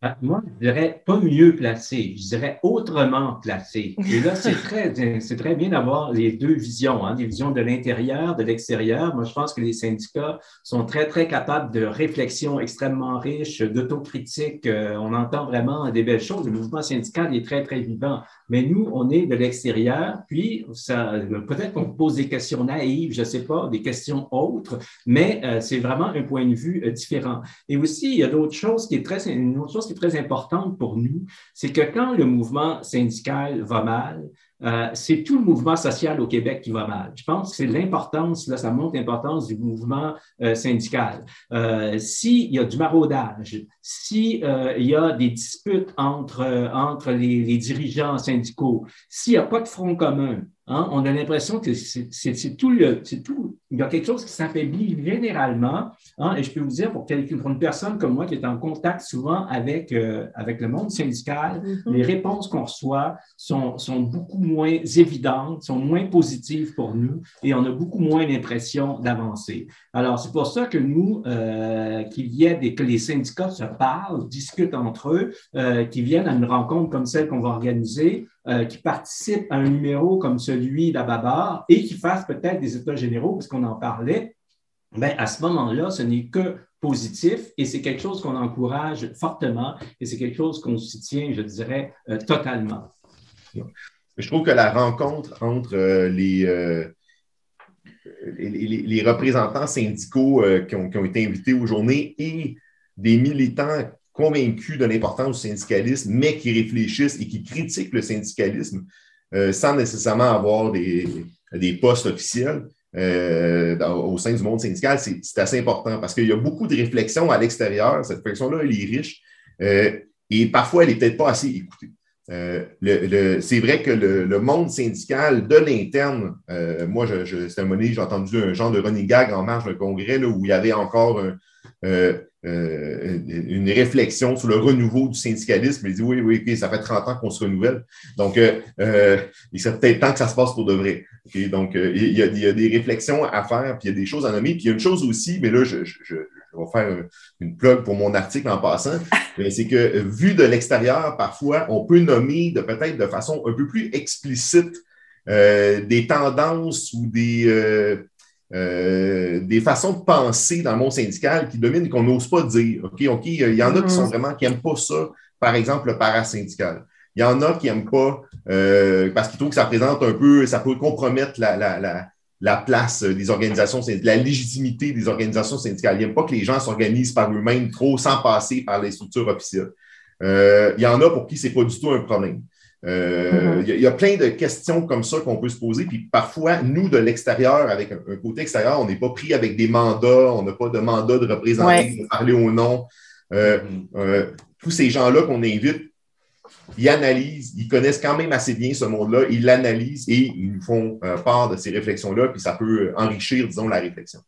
Speaker 4: Ah, moi, je dirais pas mieux placé, je dirais autrement placé. Et là, c'est très, c'est très bien d'avoir les deux visions, hein, des visions de l'intérieur, de l'extérieur. Moi, je pense que les syndicats sont très, très capables de réflexion extrêmement riche, d'autocritique. Euh, on entend vraiment des belles choses. Le mouvement syndical est très, très vivant. Mais nous, on est de l'extérieur, puis peut-être qu'on pose des questions naïves, je ne sais pas, des questions autres, mais euh, c'est vraiment un point de vue euh, différent. Et aussi, il y a d'autres choses qui est très, une autre chose qui très importante pour nous, c'est que quand le mouvement syndical va mal, euh, c'est tout le mouvement social au Québec qui va mal. Je pense que c'est l'importance, là, ça montre l'importance du mouvement euh, syndical. Euh, s'il y a du maraudage, s'il y a des disputes entre, entre les, les dirigeants syndicaux, s'il n'y a pas de front commun, Hein, on a l'impression que c'est tout le. Tout, il y a quelque chose qui s'affaiblit généralement. Hein, et je peux vous dire, pour, pour, une personne comme moi qui est en contact souvent avec, euh, avec le monde syndical, mm-hmm. les réponses qu'on reçoit sont, sont, beaucoup moins évidentes, sont moins positives pour nous et on a beaucoup moins l'impression d'avancer. Alors, c'est pour ça que nous, euh, qu'il y ait des, que les syndicats se parlent, discutent entre eux, euh, qui viennent à une rencontre comme celle qu'on va organiser, euh, qui participent à un numéro comme celui d'Ababar et qui fassent peut-être des états généraux, parce qu'on en parlait, bien, à ce moment-là, ce n'est que positif et c'est quelque chose qu'on encourage fortement et c'est quelque chose qu'on soutient, je dirais, euh, totalement.
Speaker 5: Je trouve que la rencontre entre euh, les, les, représentants syndicaux qui ont, qui, ont, été invités aux journées et des militants convaincus de l'importance du syndicalisme, mais qui réfléchissent et qui critiquent le syndicalisme euh, sans nécessairement avoir des, postes officiels euh, au sein du monde syndical, c'est assez important parce qu'il y a beaucoup de réflexions à l'extérieur. Cette réflexion-là, elle est riche euh, et parfois, elle n'est peut-être pas assez écoutée. c'est vrai que le, monde syndical de l'interne, moi, je, un j'ai entendu un genre de running gag en marge d'un congrès où il y avait encore un, une réflexion sur le renouveau du syndicalisme. Il dit oui, oui, ça fait 30 ans qu'on se renouvelle. Donc, euh, euh, il serait peut-être temps que ça se passe pour de vrai. Donc, il y, a, des réflexions à faire, puis il y a des choses à nommer. Puis il y a une chose aussi, mais là, je, vais faire une plug pour mon article en passant, c'est que vu de l'extérieur, parfois, on peut nommer de peut-être de façon un peu plus explicite des tendances ou des des façons de penser dans le monde syndical qui dominent qu'on n'ose pas dire. OK, OK, il y en a qui sont mm-hmm. vraiment qui n'aiment pas ça, par exemple, le parasyndical. Il y en a qui n'aiment pas parce qu'ils trouvent que ça présente un peu, ça peut compromettre la, la, la, la place des organisations la légitimité des organisations syndicales. Il n'aime pas que les gens s'organisent par eux-mêmes trop sans passer par les structures officielles. il y en a pour qui ce n'est pas du tout un problème. Euh, mm-hmm. il, y a, plein de questions comme ça qu'on peut se poser. Puis parfois, nous, de l'extérieur, avec un, côté extérieur, on n'est pas pris avec des mandats, on n'a pas de mandat de représenter, de parler au nom. Euh, mm-hmm. euh, tous ces gens-là qu'on invite, ils analysent, ils connaissent quand même assez bien ce monde-là, ils l'analysent et ils nous font part de ces réflexions-là, puis ça peut enrichir, disons, la réflexion.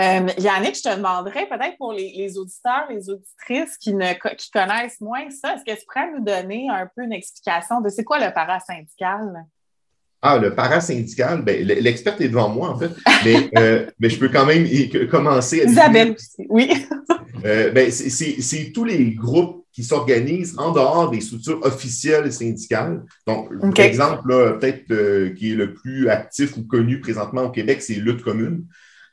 Speaker 2: Euh, Yannick, je te demanderais peut-être pour les, auditeurs, les auditrices qui, ne, qui connaissent moins ça, est-ce que tu pourrais nous donner un peu une explication de c'est quoi le parasyndical?
Speaker 5: Ah, le parasyndical, ben, l'experte est devant moi, en fait, mais, euh, mais je peux quand même commencer à
Speaker 2: Isabelle aussi, oui.
Speaker 5: euh, ben, c'est tous les groupes qui s'organisent en dehors des structures officielles syndicales. Donc, l'exemple, peut-être euh, qui est le plus actif ou connu présentement au Québec, c'est Lutte commune.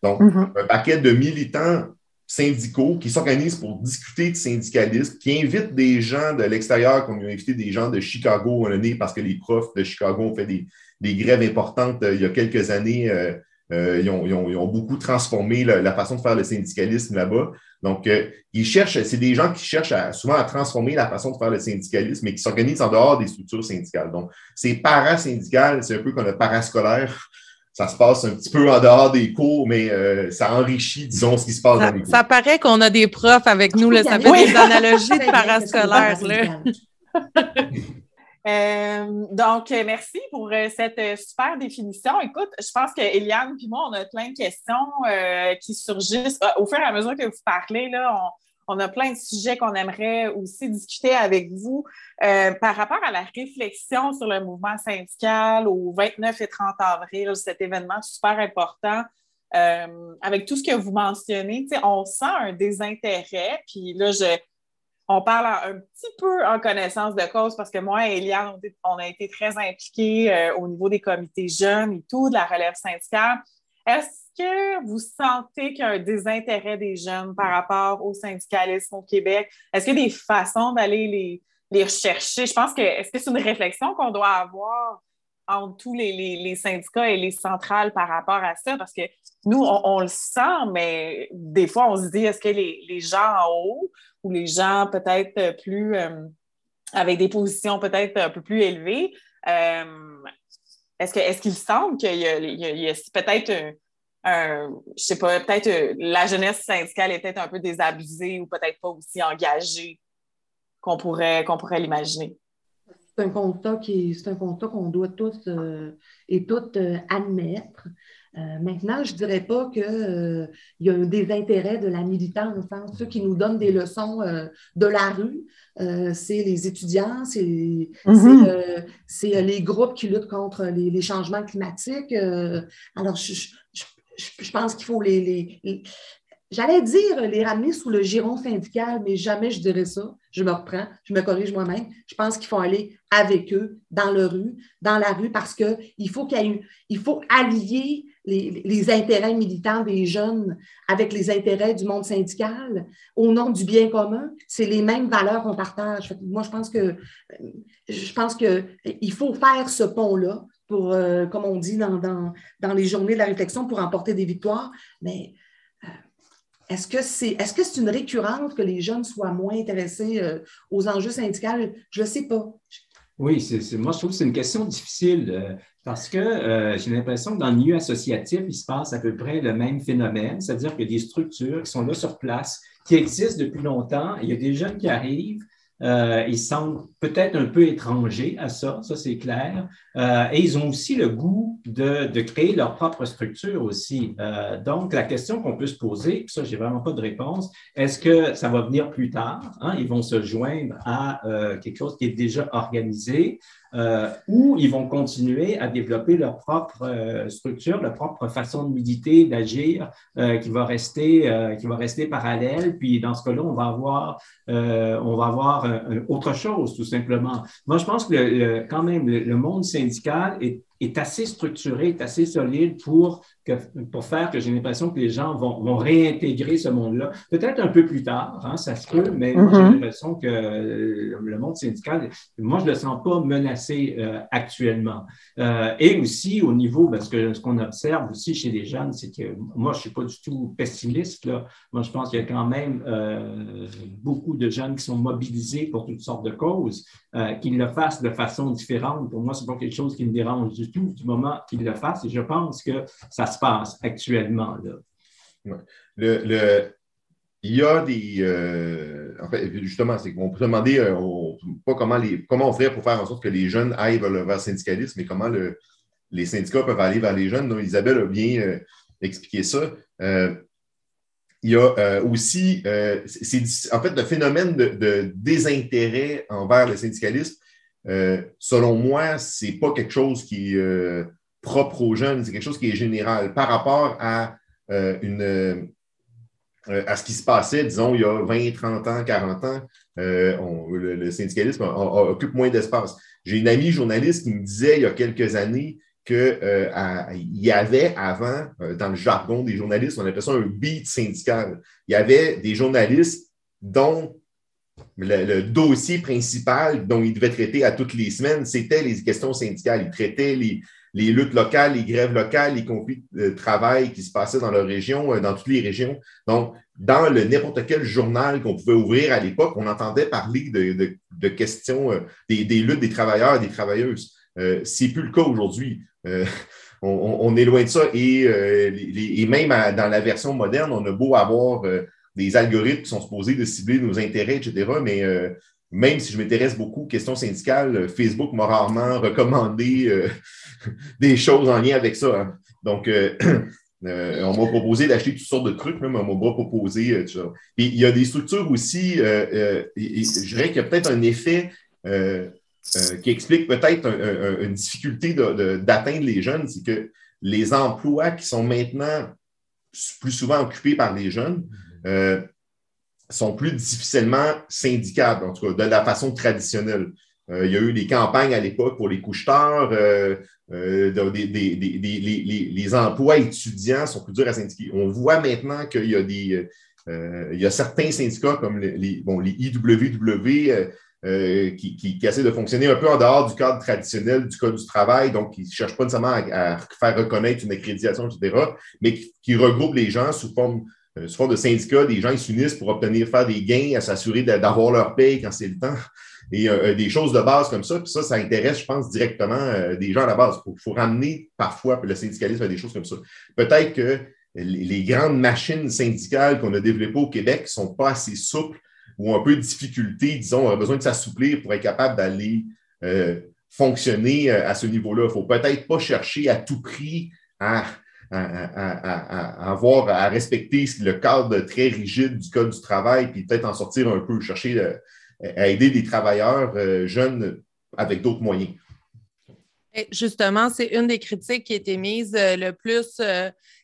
Speaker 5: Donc, mm-hmm. un paquet de militants syndicaux qui s'organisent pour discuter de syndicalisme, qui invitent des gens de l'extérieur, comme ils ont invité des gens de Chicago un année parce que les profs de Chicago ont fait des, grèves importantes euh, il y a quelques années. Euh, euh, ils, ont, beaucoup transformé la, façon de faire le syndicalisme là-bas. Donc, ils cherchent, c'est des gens qui cherchent souvent à transformer la façon de faire le syndicalisme, mais qui s'organisent en dehors des structures syndicales. Donc, c'est parasyndical, c'est un peu comme le parascolaire ça se passe un petit peu en dehors des cours, mais euh, ça enrichit, disons, ce qui se passe
Speaker 1: ça,
Speaker 5: dans les cours.
Speaker 1: Ça paraît qu'on a des profs avec nous, là, ça fait des analogies de parascolaire.
Speaker 2: Euh, donc, merci pour euh, cette super définition. Écoute, je pense que Eliane et moi, on a plein de questions qui surgissent au fur et à mesure que vous parlez. Là, on, on a plein de sujets qu'on aimerait aussi discuter avec vous euh, par rapport à la réflexion sur le mouvement syndical au 29 et 30 avril, cet événement super important. Euh, avec tout ce que vous mentionnez, on sent un désintérêt. Puis là, je, on parle un petit peu en connaissance de cause parce que moi et Eliane, on a été très impliqués euh, au niveau des comités jeunes et tout, de la relève syndicale. Est-ce que vous sentez qu'il y a un désintérêt des jeunes par rapport au syndicalisme au Québec? Est-ce qu'il y a des façons d'aller les, les rechercher? Je pense que est-ce que c'est une réflexion qu'on doit avoir entre tous les, syndicats et les centrales par rapport à ça? Parce que nous, on, le sent, mais des fois, on se dit, est-ce que les, gens en haut ou les gens peut-être plus euh, avec des positions peut-être un peu plus élevées, euh, est-ce qu'il est semble qu'il y a, peut-être un, je sais pas, peut-être euh, la jeunesse syndicale est peut-être un peu désabusée ou peut-être pas aussi engagée qu'on pourrait, qu'on pourrait l'imaginer.
Speaker 3: C'est un constat qui c'est un constat qu'on doit tous euh, et toutes euh, admettre. maintenant, je ne dirais pas qu'il y a un désintérêt de la militance. Hein. Ceux qui nous donnent des leçons de la rue, c'est les étudiants, c'est mm-hmm. les groupes qui luttent contre les, changements climatiques. alors, je, je, pense qu'il faut les, J'allais dire les ramener sous le giron syndical, mais jamais je dirais ça. Je me reprends, je me corrige moi-même. Je pense qu'il faut aller avec eux dans rue, dans la rue, parce qu'il faut qu'il il faut allier les, intérêts militants des jeunes avec les intérêts du monde syndical au nom du bien commun. C'est les mêmes valeurs qu'on partage. Moi, je pense que je pense qu'il faut faire ce pont-là pour, euh, comme on dit dans, dans, les journées de la réflexion, pour emporter des victoires. Mais euh, est-ce que c'est est -ce c'est une récurrence que les jeunes soient moins intéressés euh, aux enjeux syndicaux? Je ne sais pas.
Speaker 4: Oui, moi, je trouve que c'est une question difficile parce que j'ai l'impression que dans le milieu associatif, il se passe à peu près le même phénomène, c'est-à-dire qu'il y a des structures qui sont là sur place, qui existent depuis longtemps. Il y a des jeunes qui arrivent, euh, ils semblent peut-être un peu étrangers à ça, ça c'est clair. Euh, et ils ont aussi le goût de, de créer leur propre structure aussi. Euh, donc, la question qu'on peut se poser, ça, j'ai vraiment pas de réponse, est-ce que ça va venir plus tard? Hein? Ils vont se joindre à euh, quelque chose qui est déjà organisé euh, ou ils vont continuer à développer leur propre euh, structure, leur propre façon de méditer, d'agir, euh, qui va rester, euh, qui va rester parallèle. Puis dans ce cas-là, on va avoir, on va avoir autre chose, tout simplement. Moi, je pense que quand même le, monde syndical est assez structuré, est assez solide pour, que, pour faire que j'ai l'impression que les gens vont, vont réintégrer ce monde-là. Peut-être un peu plus tard, hein, ça se peut, mais j'ai
Speaker 1: Mhm.
Speaker 4: l'impression que le monde syndical, moi, je ne le sens pas menacé euh, actuellement. Euh, et aussi au niveau, parce que ce qu'on observe aussi chez les jeunes, c'est que moi, je ne suis pas du tout pessimiste. Là. Moi, je pense qu'il y a quand même euh, beaucoup de jeunes qui sont mobilisés pour toutes sortes de causes, euh, qu'ils le fassent de façon différente. Pour moi, ce n'est pas quelque chose qui me dérange du tout du moment qu'ils le fassent. Et je pense que ça se passe actuellement. Là.
Speaker 5: Il y a des. euh, en fait, justement, c'est qu'on peut demander euh, pas comment, les, comment on ferait pour faire en sorte que les jeunes aillent vers le syndicalisme, mais comment le- les syndicats peuvent aller vers les jeunes. Donc, Isabelle a bien euh, expliqué ça. Il y a aussi, c'est, en fait, le phénomène de, de désintérêt envers le syndicalisme, selon moi, c'est pas quelque chose qui propre aux jeunes, c'est quelque chose qui est général par rapport à euh, une, euh, à ce qui se passait, disons, il y a 20, 30 ans, 40 ans, euh, le, syndicalisme occupe moins d'espace. J'ai une amie journaliste qui me disait il y a quelques années qu'il y avait avant, dans le jargon des journalistes, on appelait ça un beat syndical. Il y avait des journalistes dont le dossier principal dont ils devaient traiter à toutes les semaines, c'était les questions syndicales. Ils traitaient les, les luttes locales, les grèves locales, les conflits de travail qui se passaient dans leur région, euh, dans toutes les régions. Donc, dans le n'importe quel journal qu'on pouvait ouvrir à l'époque, on entendait parler de, questions, euh, des, luttes des travailleurs et des travailleuses. Euh, c'est plus le cas aujourd'hui. Euh, on, on- est loin de ça. Et, même dans la version moderne, on a beau avoir des algorithmes qui sont supposés de cibler nos intérêts, etc. Mais même si je m'intéresse beaucoup aux questions syndicales, euh, Facebook m'a rarement recommandé euh, des choses en lien avec ça. hein. Donc, euh, on m'a proposé d'acheter toutes sortes de trucs, même on m'a pas proposé. Et il y a des structures aussi, et- je dirais qu'il y a peut-être un effet qui explique peut-être un- un- une difficulté d'atteindre les jeunes, c'est que les emplois qui sont maintenant plus souvent occupés par les jeunes sont plus difficilement syndicables, en tout cas de la façon traditionnelle. Euh, il y a eu des campagnes à l'époque pour les couches-tard, euh, euh, de- des- des- des- les, les- emplois étudiants sont plus durs à syndiquer. On voit maintenant qu'il y a des euh, il y a certains syndicats comme les, bon, les IWW euh, euh, qui, qui- qui essaient de fonctionner un peu en dehors du cadre traditionnel du Code du travail, donc qui ne cherchent pas nécessairement à, faire reconnaître une accréditation, etc., mais qui, regroupent les gens sous forme, euh, sous forme de syndicats. Des gens ils s'unissent pour obtenir, faire des gains, à s'assurer d'a- d'avoir leur paye quand c'est le temps. Et euh, des choses de base comme ça. Puis ça, ça intéresse, je pense, directement euh, des gens à la base. Il faut, faut ramener parfois le syndicalisme à des choses comme ça. Peut-être que les, les grandes machines syndicales qu'on a développées au Québec ne sont pas assez souples ou un peu de difficulté, disons, on a besoin de s'assouplir pour être capable d'aller euh, fonctionner euh, à ce niveau-là. Il ne faut peut-être pas chercher à tout prix à, à, à- respecter le cadre très rigide du Code du travail, puis peut-être en sortir un peu, chercher euh, à aider des travailleurs euh, jeunes avec d'autres moyens.
Speaker 1: Justement, c'est une des critiques qui a été mise euh, le plus.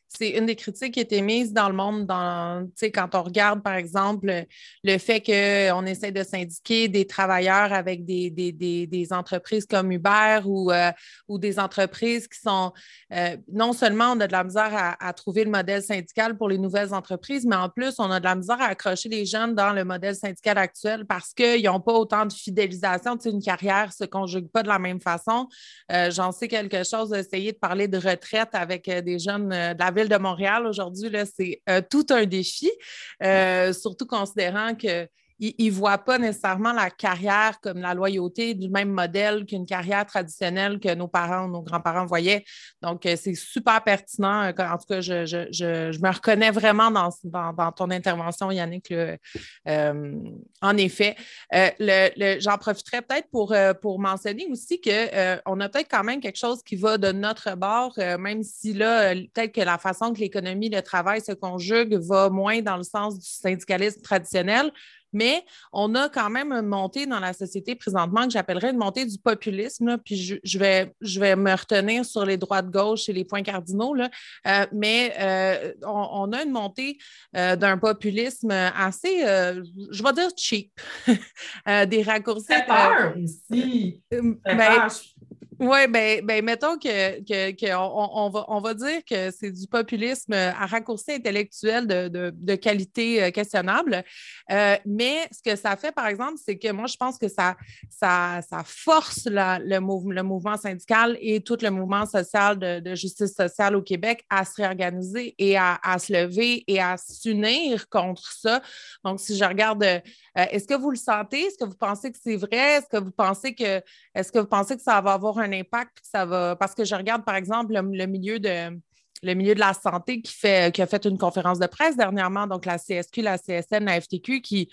Speaker 1: C'est une des critiques qui a été mise dans le monde, dans, quand on regarde, par exemple, le fait qu'on essaie de syndiquer des travailleurs avec des, des, des, entreprises comme Uber ou, euh, ou des entreprises qui sont euh, non seulement on a de la misère à, trouver le modèle syndical pour les nouvelles entreprises, mais en plus, on a de la misère à accrocher les jeunes dans le modèle syndical actuel parce qu'ils n'ont pas autant de fidélisation. Une carrière ne se conjugue pas de la même façon. Euh, J'en sais quelque chose d'essayer de parler de retraite avec des jeunes de la ville de Montréal aujourd'hui. C'est euh, tout un défi, euh, surtout considérant que ils ne voient pas nécessairement la carrière comme la loyauté du même modèle qu'une carrière traditionnelle que nos parents ou nos grands-parents voyaient. Donc, euh, c'est super pertinent. Euh, En tout cas, je, je- je- je me reconnais vraiment dans, dans- ton intervention, Yannick. Euh, en effet, j'en profiterai peut-être pour, pour mentionner aussi qu'on a peut-être quand même quelque chose qui va de notre bord, même si là, peut-être que la façon que l'économie, le travail se conjugue va moins dans le sens du syndicalisme traditionnel. Mais on a quand même une montée dans la société présentement que j'appellerais une montée du populisme. là. Puis je, je vais, je vais me retenir sur les droits de gauche et les points cardinaux. là. Euh, mais euh, on, on a une montée euh, d'un populisme assez, je vais dire cheap. Des raccourcis.
Speaker 2: Fait peur aussi.
Speaker 1: ben,
Speaker 2: peur.
Speaker 1: Oui, ben, ben, mettons que, que, on, va, on va dire que c'est du populisme à raccourci intellectuel de, de, qualité euh, questionnable. Euh, mais ce que ça fait, par exemple, c'est que moi, je pense que ça, ça, ça force le, le mouvement syndical et tout le mouvement social de, justice sociale au Québec à se réorganiser et à, à se lever et à s'unir contre ça. Donc, si je regarde, euh, est-ce que vous le sentez? Est-ce que vous pensez que c'est vrai? Est-ce que vous pensez que est-ce que vous pensez que ça va avoir un impact? ça va... Parce que je regarde, par exemple, le, milieu de le milieu de la santé qui, fait, qui a fait une conférence de presse dernièrement, donc la CSQ, la CSN, la FTQ, qui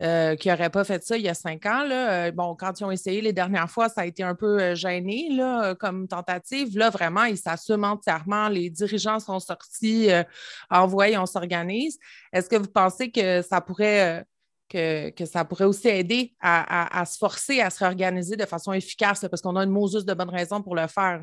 Speaker 1: n'auraient euh, pas fait ça il y a cinq ans. Là. Euh, bon, quand ils ont essayé les dernières fois, ça a été un peu euh, gêné là, comme tentative. Là, vraiment, ils s'assument entièrement. Les dirigeants sont sortis voie on s'organise. Est-ce que vous pensez que ça pourrait que, ça pourrait aussi aider à, se forcer à se réorganiser de façon efficace, parce qu'on a une Moses de bonnes raisons pour le faire.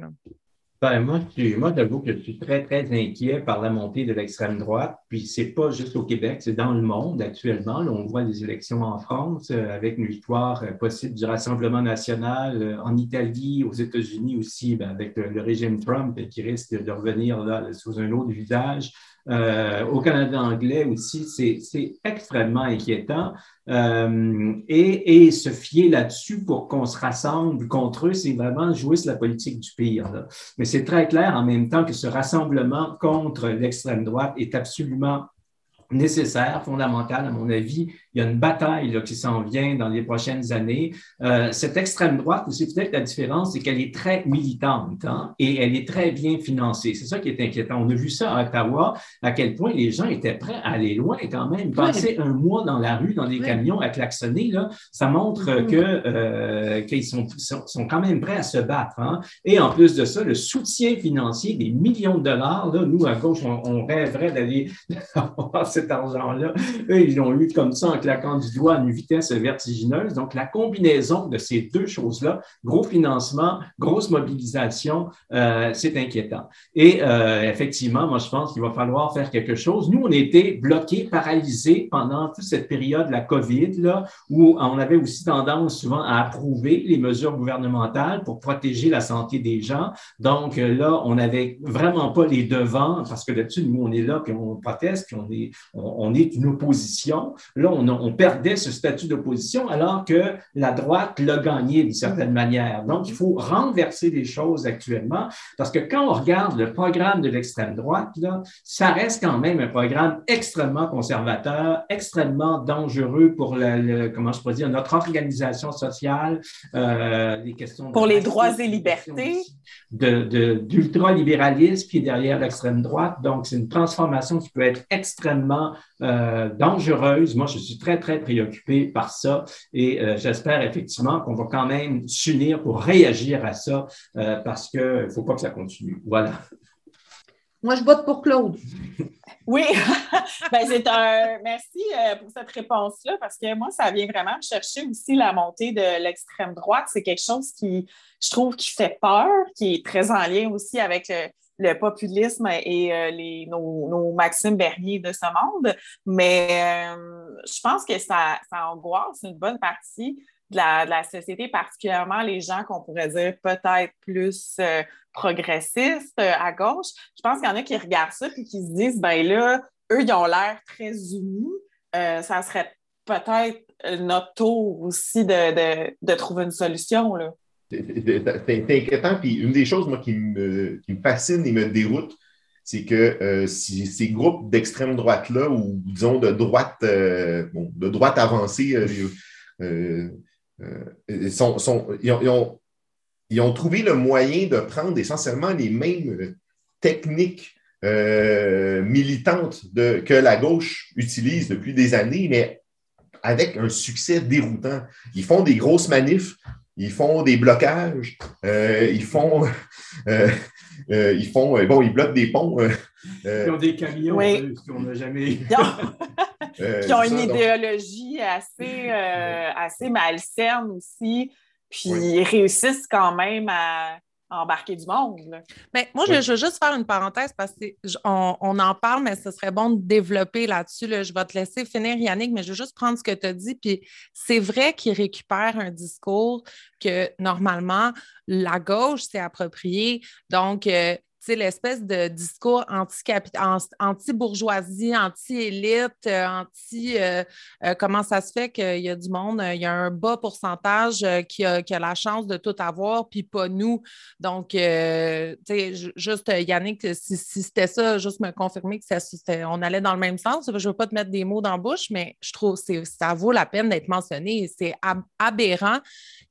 Speaker 4: Ben, moi, moi j'avoue que je suis très, très inquiet par la montée de l'extrême droite. Puis, c'est pas juste au Québec, c'est dans le monde actuellement. on voit les élections en France euh, avec une victoire euh, possible du Rassemblement national, euh, en Italie, aux États-Unis aussi, ben, avec le, régime Trump qui risque de revenir là, sous un autre visage. Euh, au Canada anglais aussi, c'est extrêmement inquiétant. Euh, et, et, se fier là-dessus pour qu'on se rassemble contre eux, c'est vraiment jouer sur la politique du pire. Là. Mais c'est très clair en même temps que ce rassemblement contre l'extrême droite est absolument nécessaire, fondamental, à mon avis. Il y a une bataille là, qui s'en vient dans les prochaines années. Euh, cette extrême droite, aussi peut-être la différence, c'est qu'elle est très militante hein, et elle est très bien financée. C'est ça qui est inquiétant. On a vu ça à Ottawa, à quel point les gens étaient prêts à aller loin quand même. Passer un mois dans la rue, dans des camions à klaxonner, là, ça montre que euh, qu'ils sont, sont, quand même prêts à se battre. Hein. Et en plus de ça, le soutien financier des millions de dollars, là, nous, à gauche, on, on rêverait d'aller cet argent-là. Eux, ils l'ont eu comme ça en claquant du doigt à une vitesse vertigineuse. Donc, la combinaison de ces deux choses-là, gros financement, grosse mobilisation, euh, c'est inquiétant. Et euh, effectivement, moi, je pense qu'il va falloir faire quelque chose. Nous, on était bloqués, paralysés pendant toute cette période, la COVID, là, où on avait aussi tendance souvent à approuver les mesures gouvernementales pour protéger la santé des gens. Donc là, on n'avait vraiment pas les devants parce que là-dessus, nous, on est là, puis on proteste, puis on est, on, est une opposition. Là, on, perdait ce statut d'opposition alors que la droite l'a gagné d'une certaine manière. Donc, il faut renverser les choses actuellement parce que quand on regarde le programme de l'extrême droite, là, ça reste quand même un programme extrêmement conservateur, extrêmement dangereux pour le, comment je pourrais dire, notre organisation sociale,
Speaker 2: euh, les questions pour les droits et libertés,
Speaker 4: d'ultralibéralisme qui est derrière l'extrême droite. Donc, c'est une transformation qui peut être extrêmement euh, dangereuse. Moi, je suis très, très préoccupé par ça et euh, j'espère effectivement qu'on va quand même s'unir pour réagir à ça euh, parce qu'il ne faut pas que ça continue. Voilà.
Speaker 3: Moi, je vote pour Claude.
Speaker 2: Oui, ben, c'est un merci pour cette réponse-là parce que moi, ça vient vraiment chercher aussi la montée de l'extrême droite. C'est quelque chose qui, je trouve, qui fait peur, qui est très en lien aussi avec le, le populisme et euh, les, nos, nos Maxime Bernier de ce monde, mais euh, je pense que ça, ça angoisse une bonne partie de la, de la société, particulièrement les gens qu'on pourrait dire peut-être plus euh, progressistes à gauche. Je pense qu'il y en a qui regardent ça et qui se disent, ben là, eux, ils ont l'air très unis. ça serait peut-être notre tour aussi de, de, de trouver une solution. Là.
Speaker 5: C'est inquiétant. Puis une des choses, moi, qui me, qui me fascine et me déroute, c'est que euh, ces groupes d'extrême droite-là, ou disons de droite, euh, de droite avancée, euh, sont, sont, ils, ont, ils, ont, trouvé le moyen de prendre essentiellement les mêmes techniques militantes de, que la gauche utilise depuis des années, mais avec un succès déroutant. Ils font des grosses manifs ils font des blocages, euh, ils font, euh, euh, ils font, bon, ils bloquent des ponts.
Speaker 4: ils ont des camions qu'on n'a jamais eu.
Speaker 2: Ils ont, une idéologie assez, assez malsaine aussi, puis ils réussissent quand même à, embarquer du monde.
Speaker 1: Mais moi, je, veux juste faire une parenthèse parce qu'on on en parle, mais ce serait bon de développer là-dessus. Je vais te laisser finir, Yannick, mais je veux juste prendre ce que tu as dit. Puis c'est vrai qu'il récupère un discours que normalement, la gauche s'est approprié. Donc, euh, l'espèce de discours anti-bourgeoisie, anti-élite, euh, anti, euh, euh, comment ça se fait qu'il y a du monde, il y a un bas pourcentage qui a, la chance de tout avoir, puis pas nous. Donc, juste Yannick, si, c'était ça, juste me confirmer que on allait dans le même sens. Je ne veux pas te mettre des mots dans la bouche, mais je trouve que ça vaut la peine d'être mentionné. C'est aberrant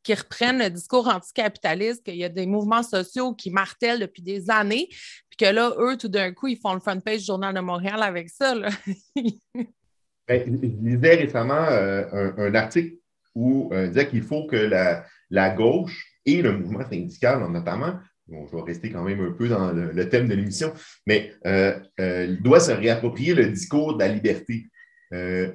Speaker 1: qu'ils reprennent le discours anticapitaliste, qu'il y a des mouvements sociaux qui martèlent depuis des années, puis que là, eux, tout d'un coup, ils font le front page du Journal de Montréal avec ça.
Speaker 5: Ben, je lisais récemment euh, un, article où euh, disait qu'il faut que la, gauche et le mouvement syndical, notamment, bon, je vais rester quand même un peu dans le, thème de l'émission, mais euh, euh doit se réapproprier le discours de la liberté. Euh,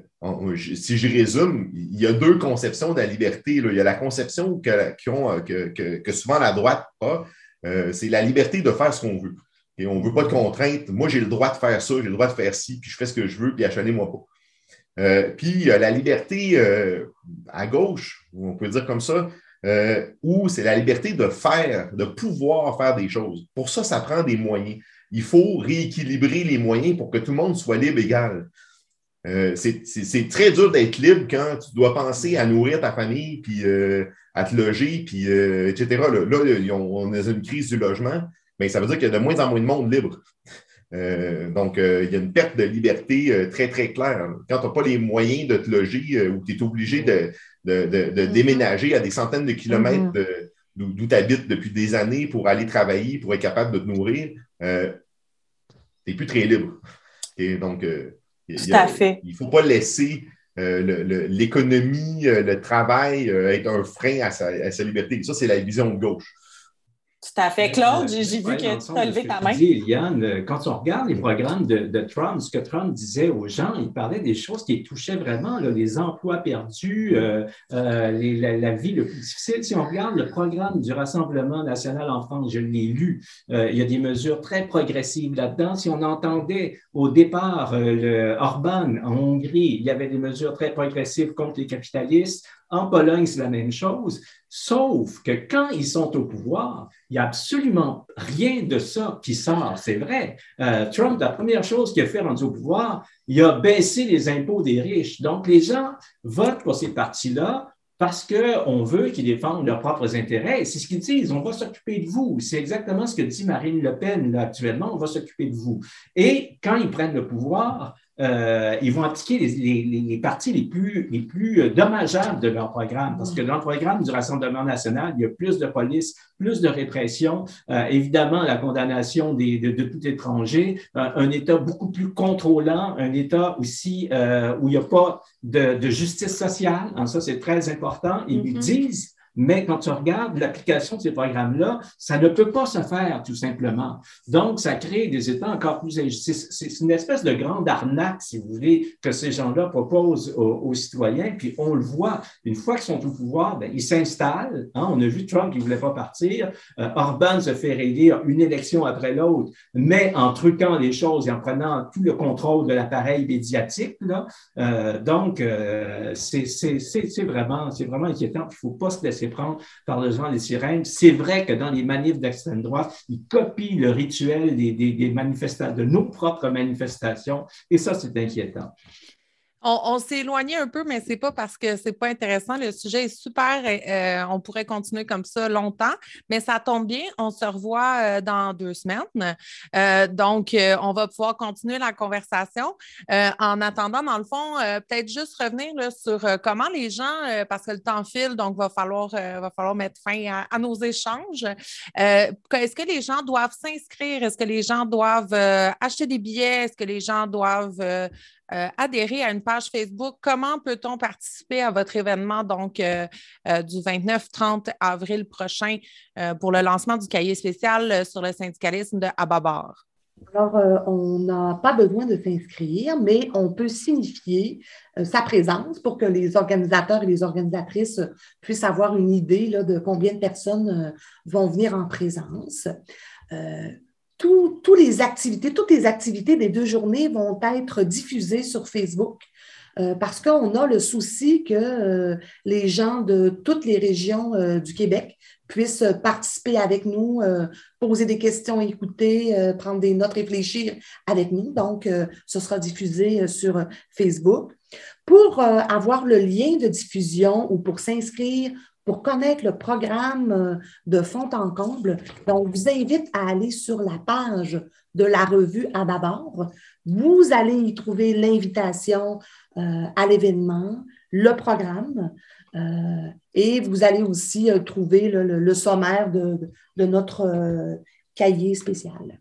Speaker 5: si je résume, il y a deux conceptions de la liberté. Il y a la conception que, souvent la droite a, euh, c'est la liberté de faire ce qu'on veut. Et on ne veut pas de contraintes. Moi, j'ai le droit de faire ça, j'ai le droit de faire ci, puis je fais ce que je veux, puis achalez-moi pas. Euh, puis la liberté à gauche, on peut dire comme ça, où c'est la liberté de faire, de pouvoir faire des choses. Pour ça, ça prend des moyens. Il faut rééquilibrer les moyens pour que tout le monde soit libre égal. Euh, c'est très dur d'être libre quand tu dois penser à nourrir ta famille, puis euh, à te loger, puis euh, etc. Là, on a une crise du logement, mais ça veut dire qu'il y a de moins en moins de monde libre. donc, il y a une perte de liberté très, très claire. Quand tu n'as pas les moyens de te loger ou tu es obligé de, mm-hmm. déménager à des centaines de kilomètres mm-hmm. d'où tu habites depuis des années pour aller travailler, pour être capable de te nourrir, tu n'es plus très libre. Et donc,
Speaker 2: tout à fait.
Speaker 5: Il ne faut pas laisser euh, l'économie, euh, le, travail euh, être un frein à sa, liberté. Ça, c'est la vision de gauche.
Speaker 2: Tout à fait. Claude, j'ai vu que tu as levé ta main.
Speaker 4: Eliane, quand on regarde les programmes de, Trump, ce que Trump disait aux gens, il parlait des choses qui touchaient vraiment les emplois perdus, la, vie le plus difficile. Si on regarde le programme du Rassemblement national en France, je l'ai lu, il y a des mesures très progressives là-dedans. Si on entendait au départ, euh, le Orban en Hongrie, il y avait des mesures très progressives contre les capitalistes. En Pologne, c'est la même chose, sauf que quand ils sont au pouvoir, il n'y a absolument rien de ça qui sort. C'est vrai. Euh, Trump, la première chose qu'il a fait rendu au pouvoir, il a baissé les impôts des riches. Donc, les gens votent pour ces partis-là parce qu'on veut qu'ils défendent leurs propres intérêts. C'est ce qu'ils disent, on va s'occuper de vous. C'est exactement ce que dit Marine Le Pen actuellement, on va s'occuper de vous. Et quand ils prennent le pouvoir, euh, ils vont appliquer les, les, les, parties les plus, les plus euh, dommageables de leur programme. Parce que dans le programme du Rassemblement national, il y a plus de police, plus de répression, euh, évidemment la condamnation des, de, de, tout étranger, un État beaucoup plus contrôlant, un État aussi où il n'y a pas de, de justice sociale. En ça, c'est très important. Ils mm-hmm. disent mais quand tu regardes l'application de ces programmes-là, ça ne peut pas se faire tout simplement. Donc, ça crée des États encore plus injustes. C'est une espèce de grande arnaque, si vous voulez, que ces gens-là proposent aux, citoyens. Puis on le voit, une fois qu'ils sont au pouvoir, ben, ils s'installent. Hein. On a vu Trump qui ne voulait pas partir. Euh, Orban se fait réélire une élection après l'autre, mais en truquant les choses et en prenant tout le contrôle de l'appareil médiatique. Euh, donc, euh, c'est vraiment, vraiment inquiétant. Il ne faut pas se laisser prendre par le vent des sirènes. C'est vrai que dans les manifs d'extrême droite, ils copient le rituel des manifestations, de nos propres manifestations, et ça, c'est inquiétant.
Speaker 1: On, s'est éloigné un peu, mais ce n'est pas parce que ce n'est pas intéressant. Le sujet est super. Euh, on pourrait continuer comme ça longtemps, mais ça tombe bien. On se revoit euh, dans deux semaines. Euh, donc, on va pouvoir continuer la conversation. en attendant, dans le fond, peut-être juste revenir sur comment les gens, parce que le temps file, donc va falloir, va falloir mettre fin à, à nos échanges. Est-ce que les gens doivent s'inscrire? Est-ce que les gens doivent acheter des billets? Est-ce que les gens doivent euh, adhérer à une page Facebook. Comment peut-on participer à votre événement donc euh, euh, du 29-30 avril prochain pour le lancement du cahier spécial sur le syndicalisme de Ababar?
Speaker 3: Alors, on n'a pas besoin de s'inscrire, mais on peut signifier sa présence pour que les organisateurs et les organisatrices puissent avoir une idée là, de combien de personnes vont venir en présence. Tous, les activités, toutes les activités des deux journées vont être diffusées sur Facebook. parce qu'on a le souci que les gens de toutes les régions du Québec puissent participer avec nous, euh, poser des questions, écouter, euh, prendre des notes, réfléchir avec nous. Donc, euh, ce sera diffusé sur Facebook. Pour avoir le lien de diffusion ou pour s'inscrire, pour connaître le programme de fond en comble, on vous invite à aller sur la page de la revue à d'abord. Vous allez y trouver l'invitation à l'événement, le programme. Euh, et vous allez aussi euh, trouver le, sommaire de, notre euh, cahier spécial.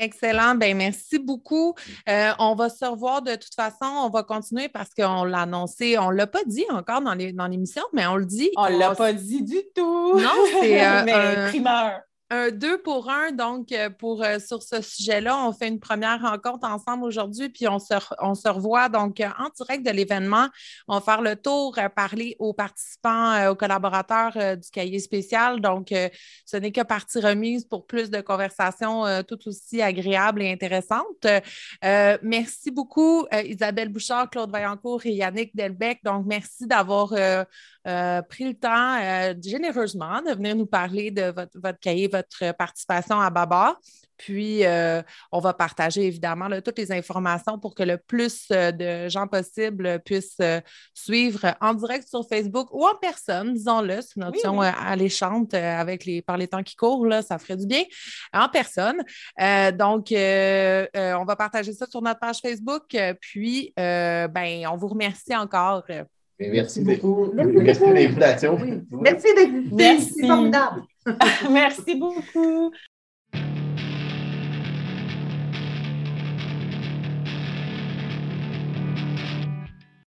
Speaker 1: Excellent. Ben merci beaucoup. on va se revoir de toute façon. On va continuer parce qu'on l'a annoncé. On ne l'a pas dit encore dans l'émission, mais on le dit.
Speaker 2: On ne l'a pas dit du tout.
Speaker 1: Non, c'est
Speaker 2: un primeur
Speaker 1: un deux pour un, donc euh, pour euh, sur ce sujet-là, on fait une première rencontre ensemble aujourd'hui, puis on se, on se revoit donc euh, en direct de l'événement. On va faire le tour, parler aux participants, aux collaborateurs du cahier spécial. Donc, ce n'est que partie remise pour plus de conversations tout aussi agréables et intéressantes. merci beaucoup, Isabelle Bouchard, Claude Vaillancourt et Yannick Delbecq. Donc, merci d'avoir pris le temps généreusement de venir nous parler de votre, votre cahier, votre participation à Baba. Puis, euh, on va partager évidemment toutes les informations pour que le plus euh, de gens possible puissent euh, suivre en direct sur Facebook ou en personne, disons-le, c'est une option alléchante avec les, par les temps qui courent, là, ça ferait du bien, en personne. donc, on va partager ça sur notre page Facebook. Puis, ben, on vous remercie encore.
Speaker 5: Merci beaucoup. Merci de l'invitation.
Speaker 3: Merci d'exister.
Speaker 2: Merci.
Speaker 3: C'est formidable.
Speaker 2: Merci beaucoup.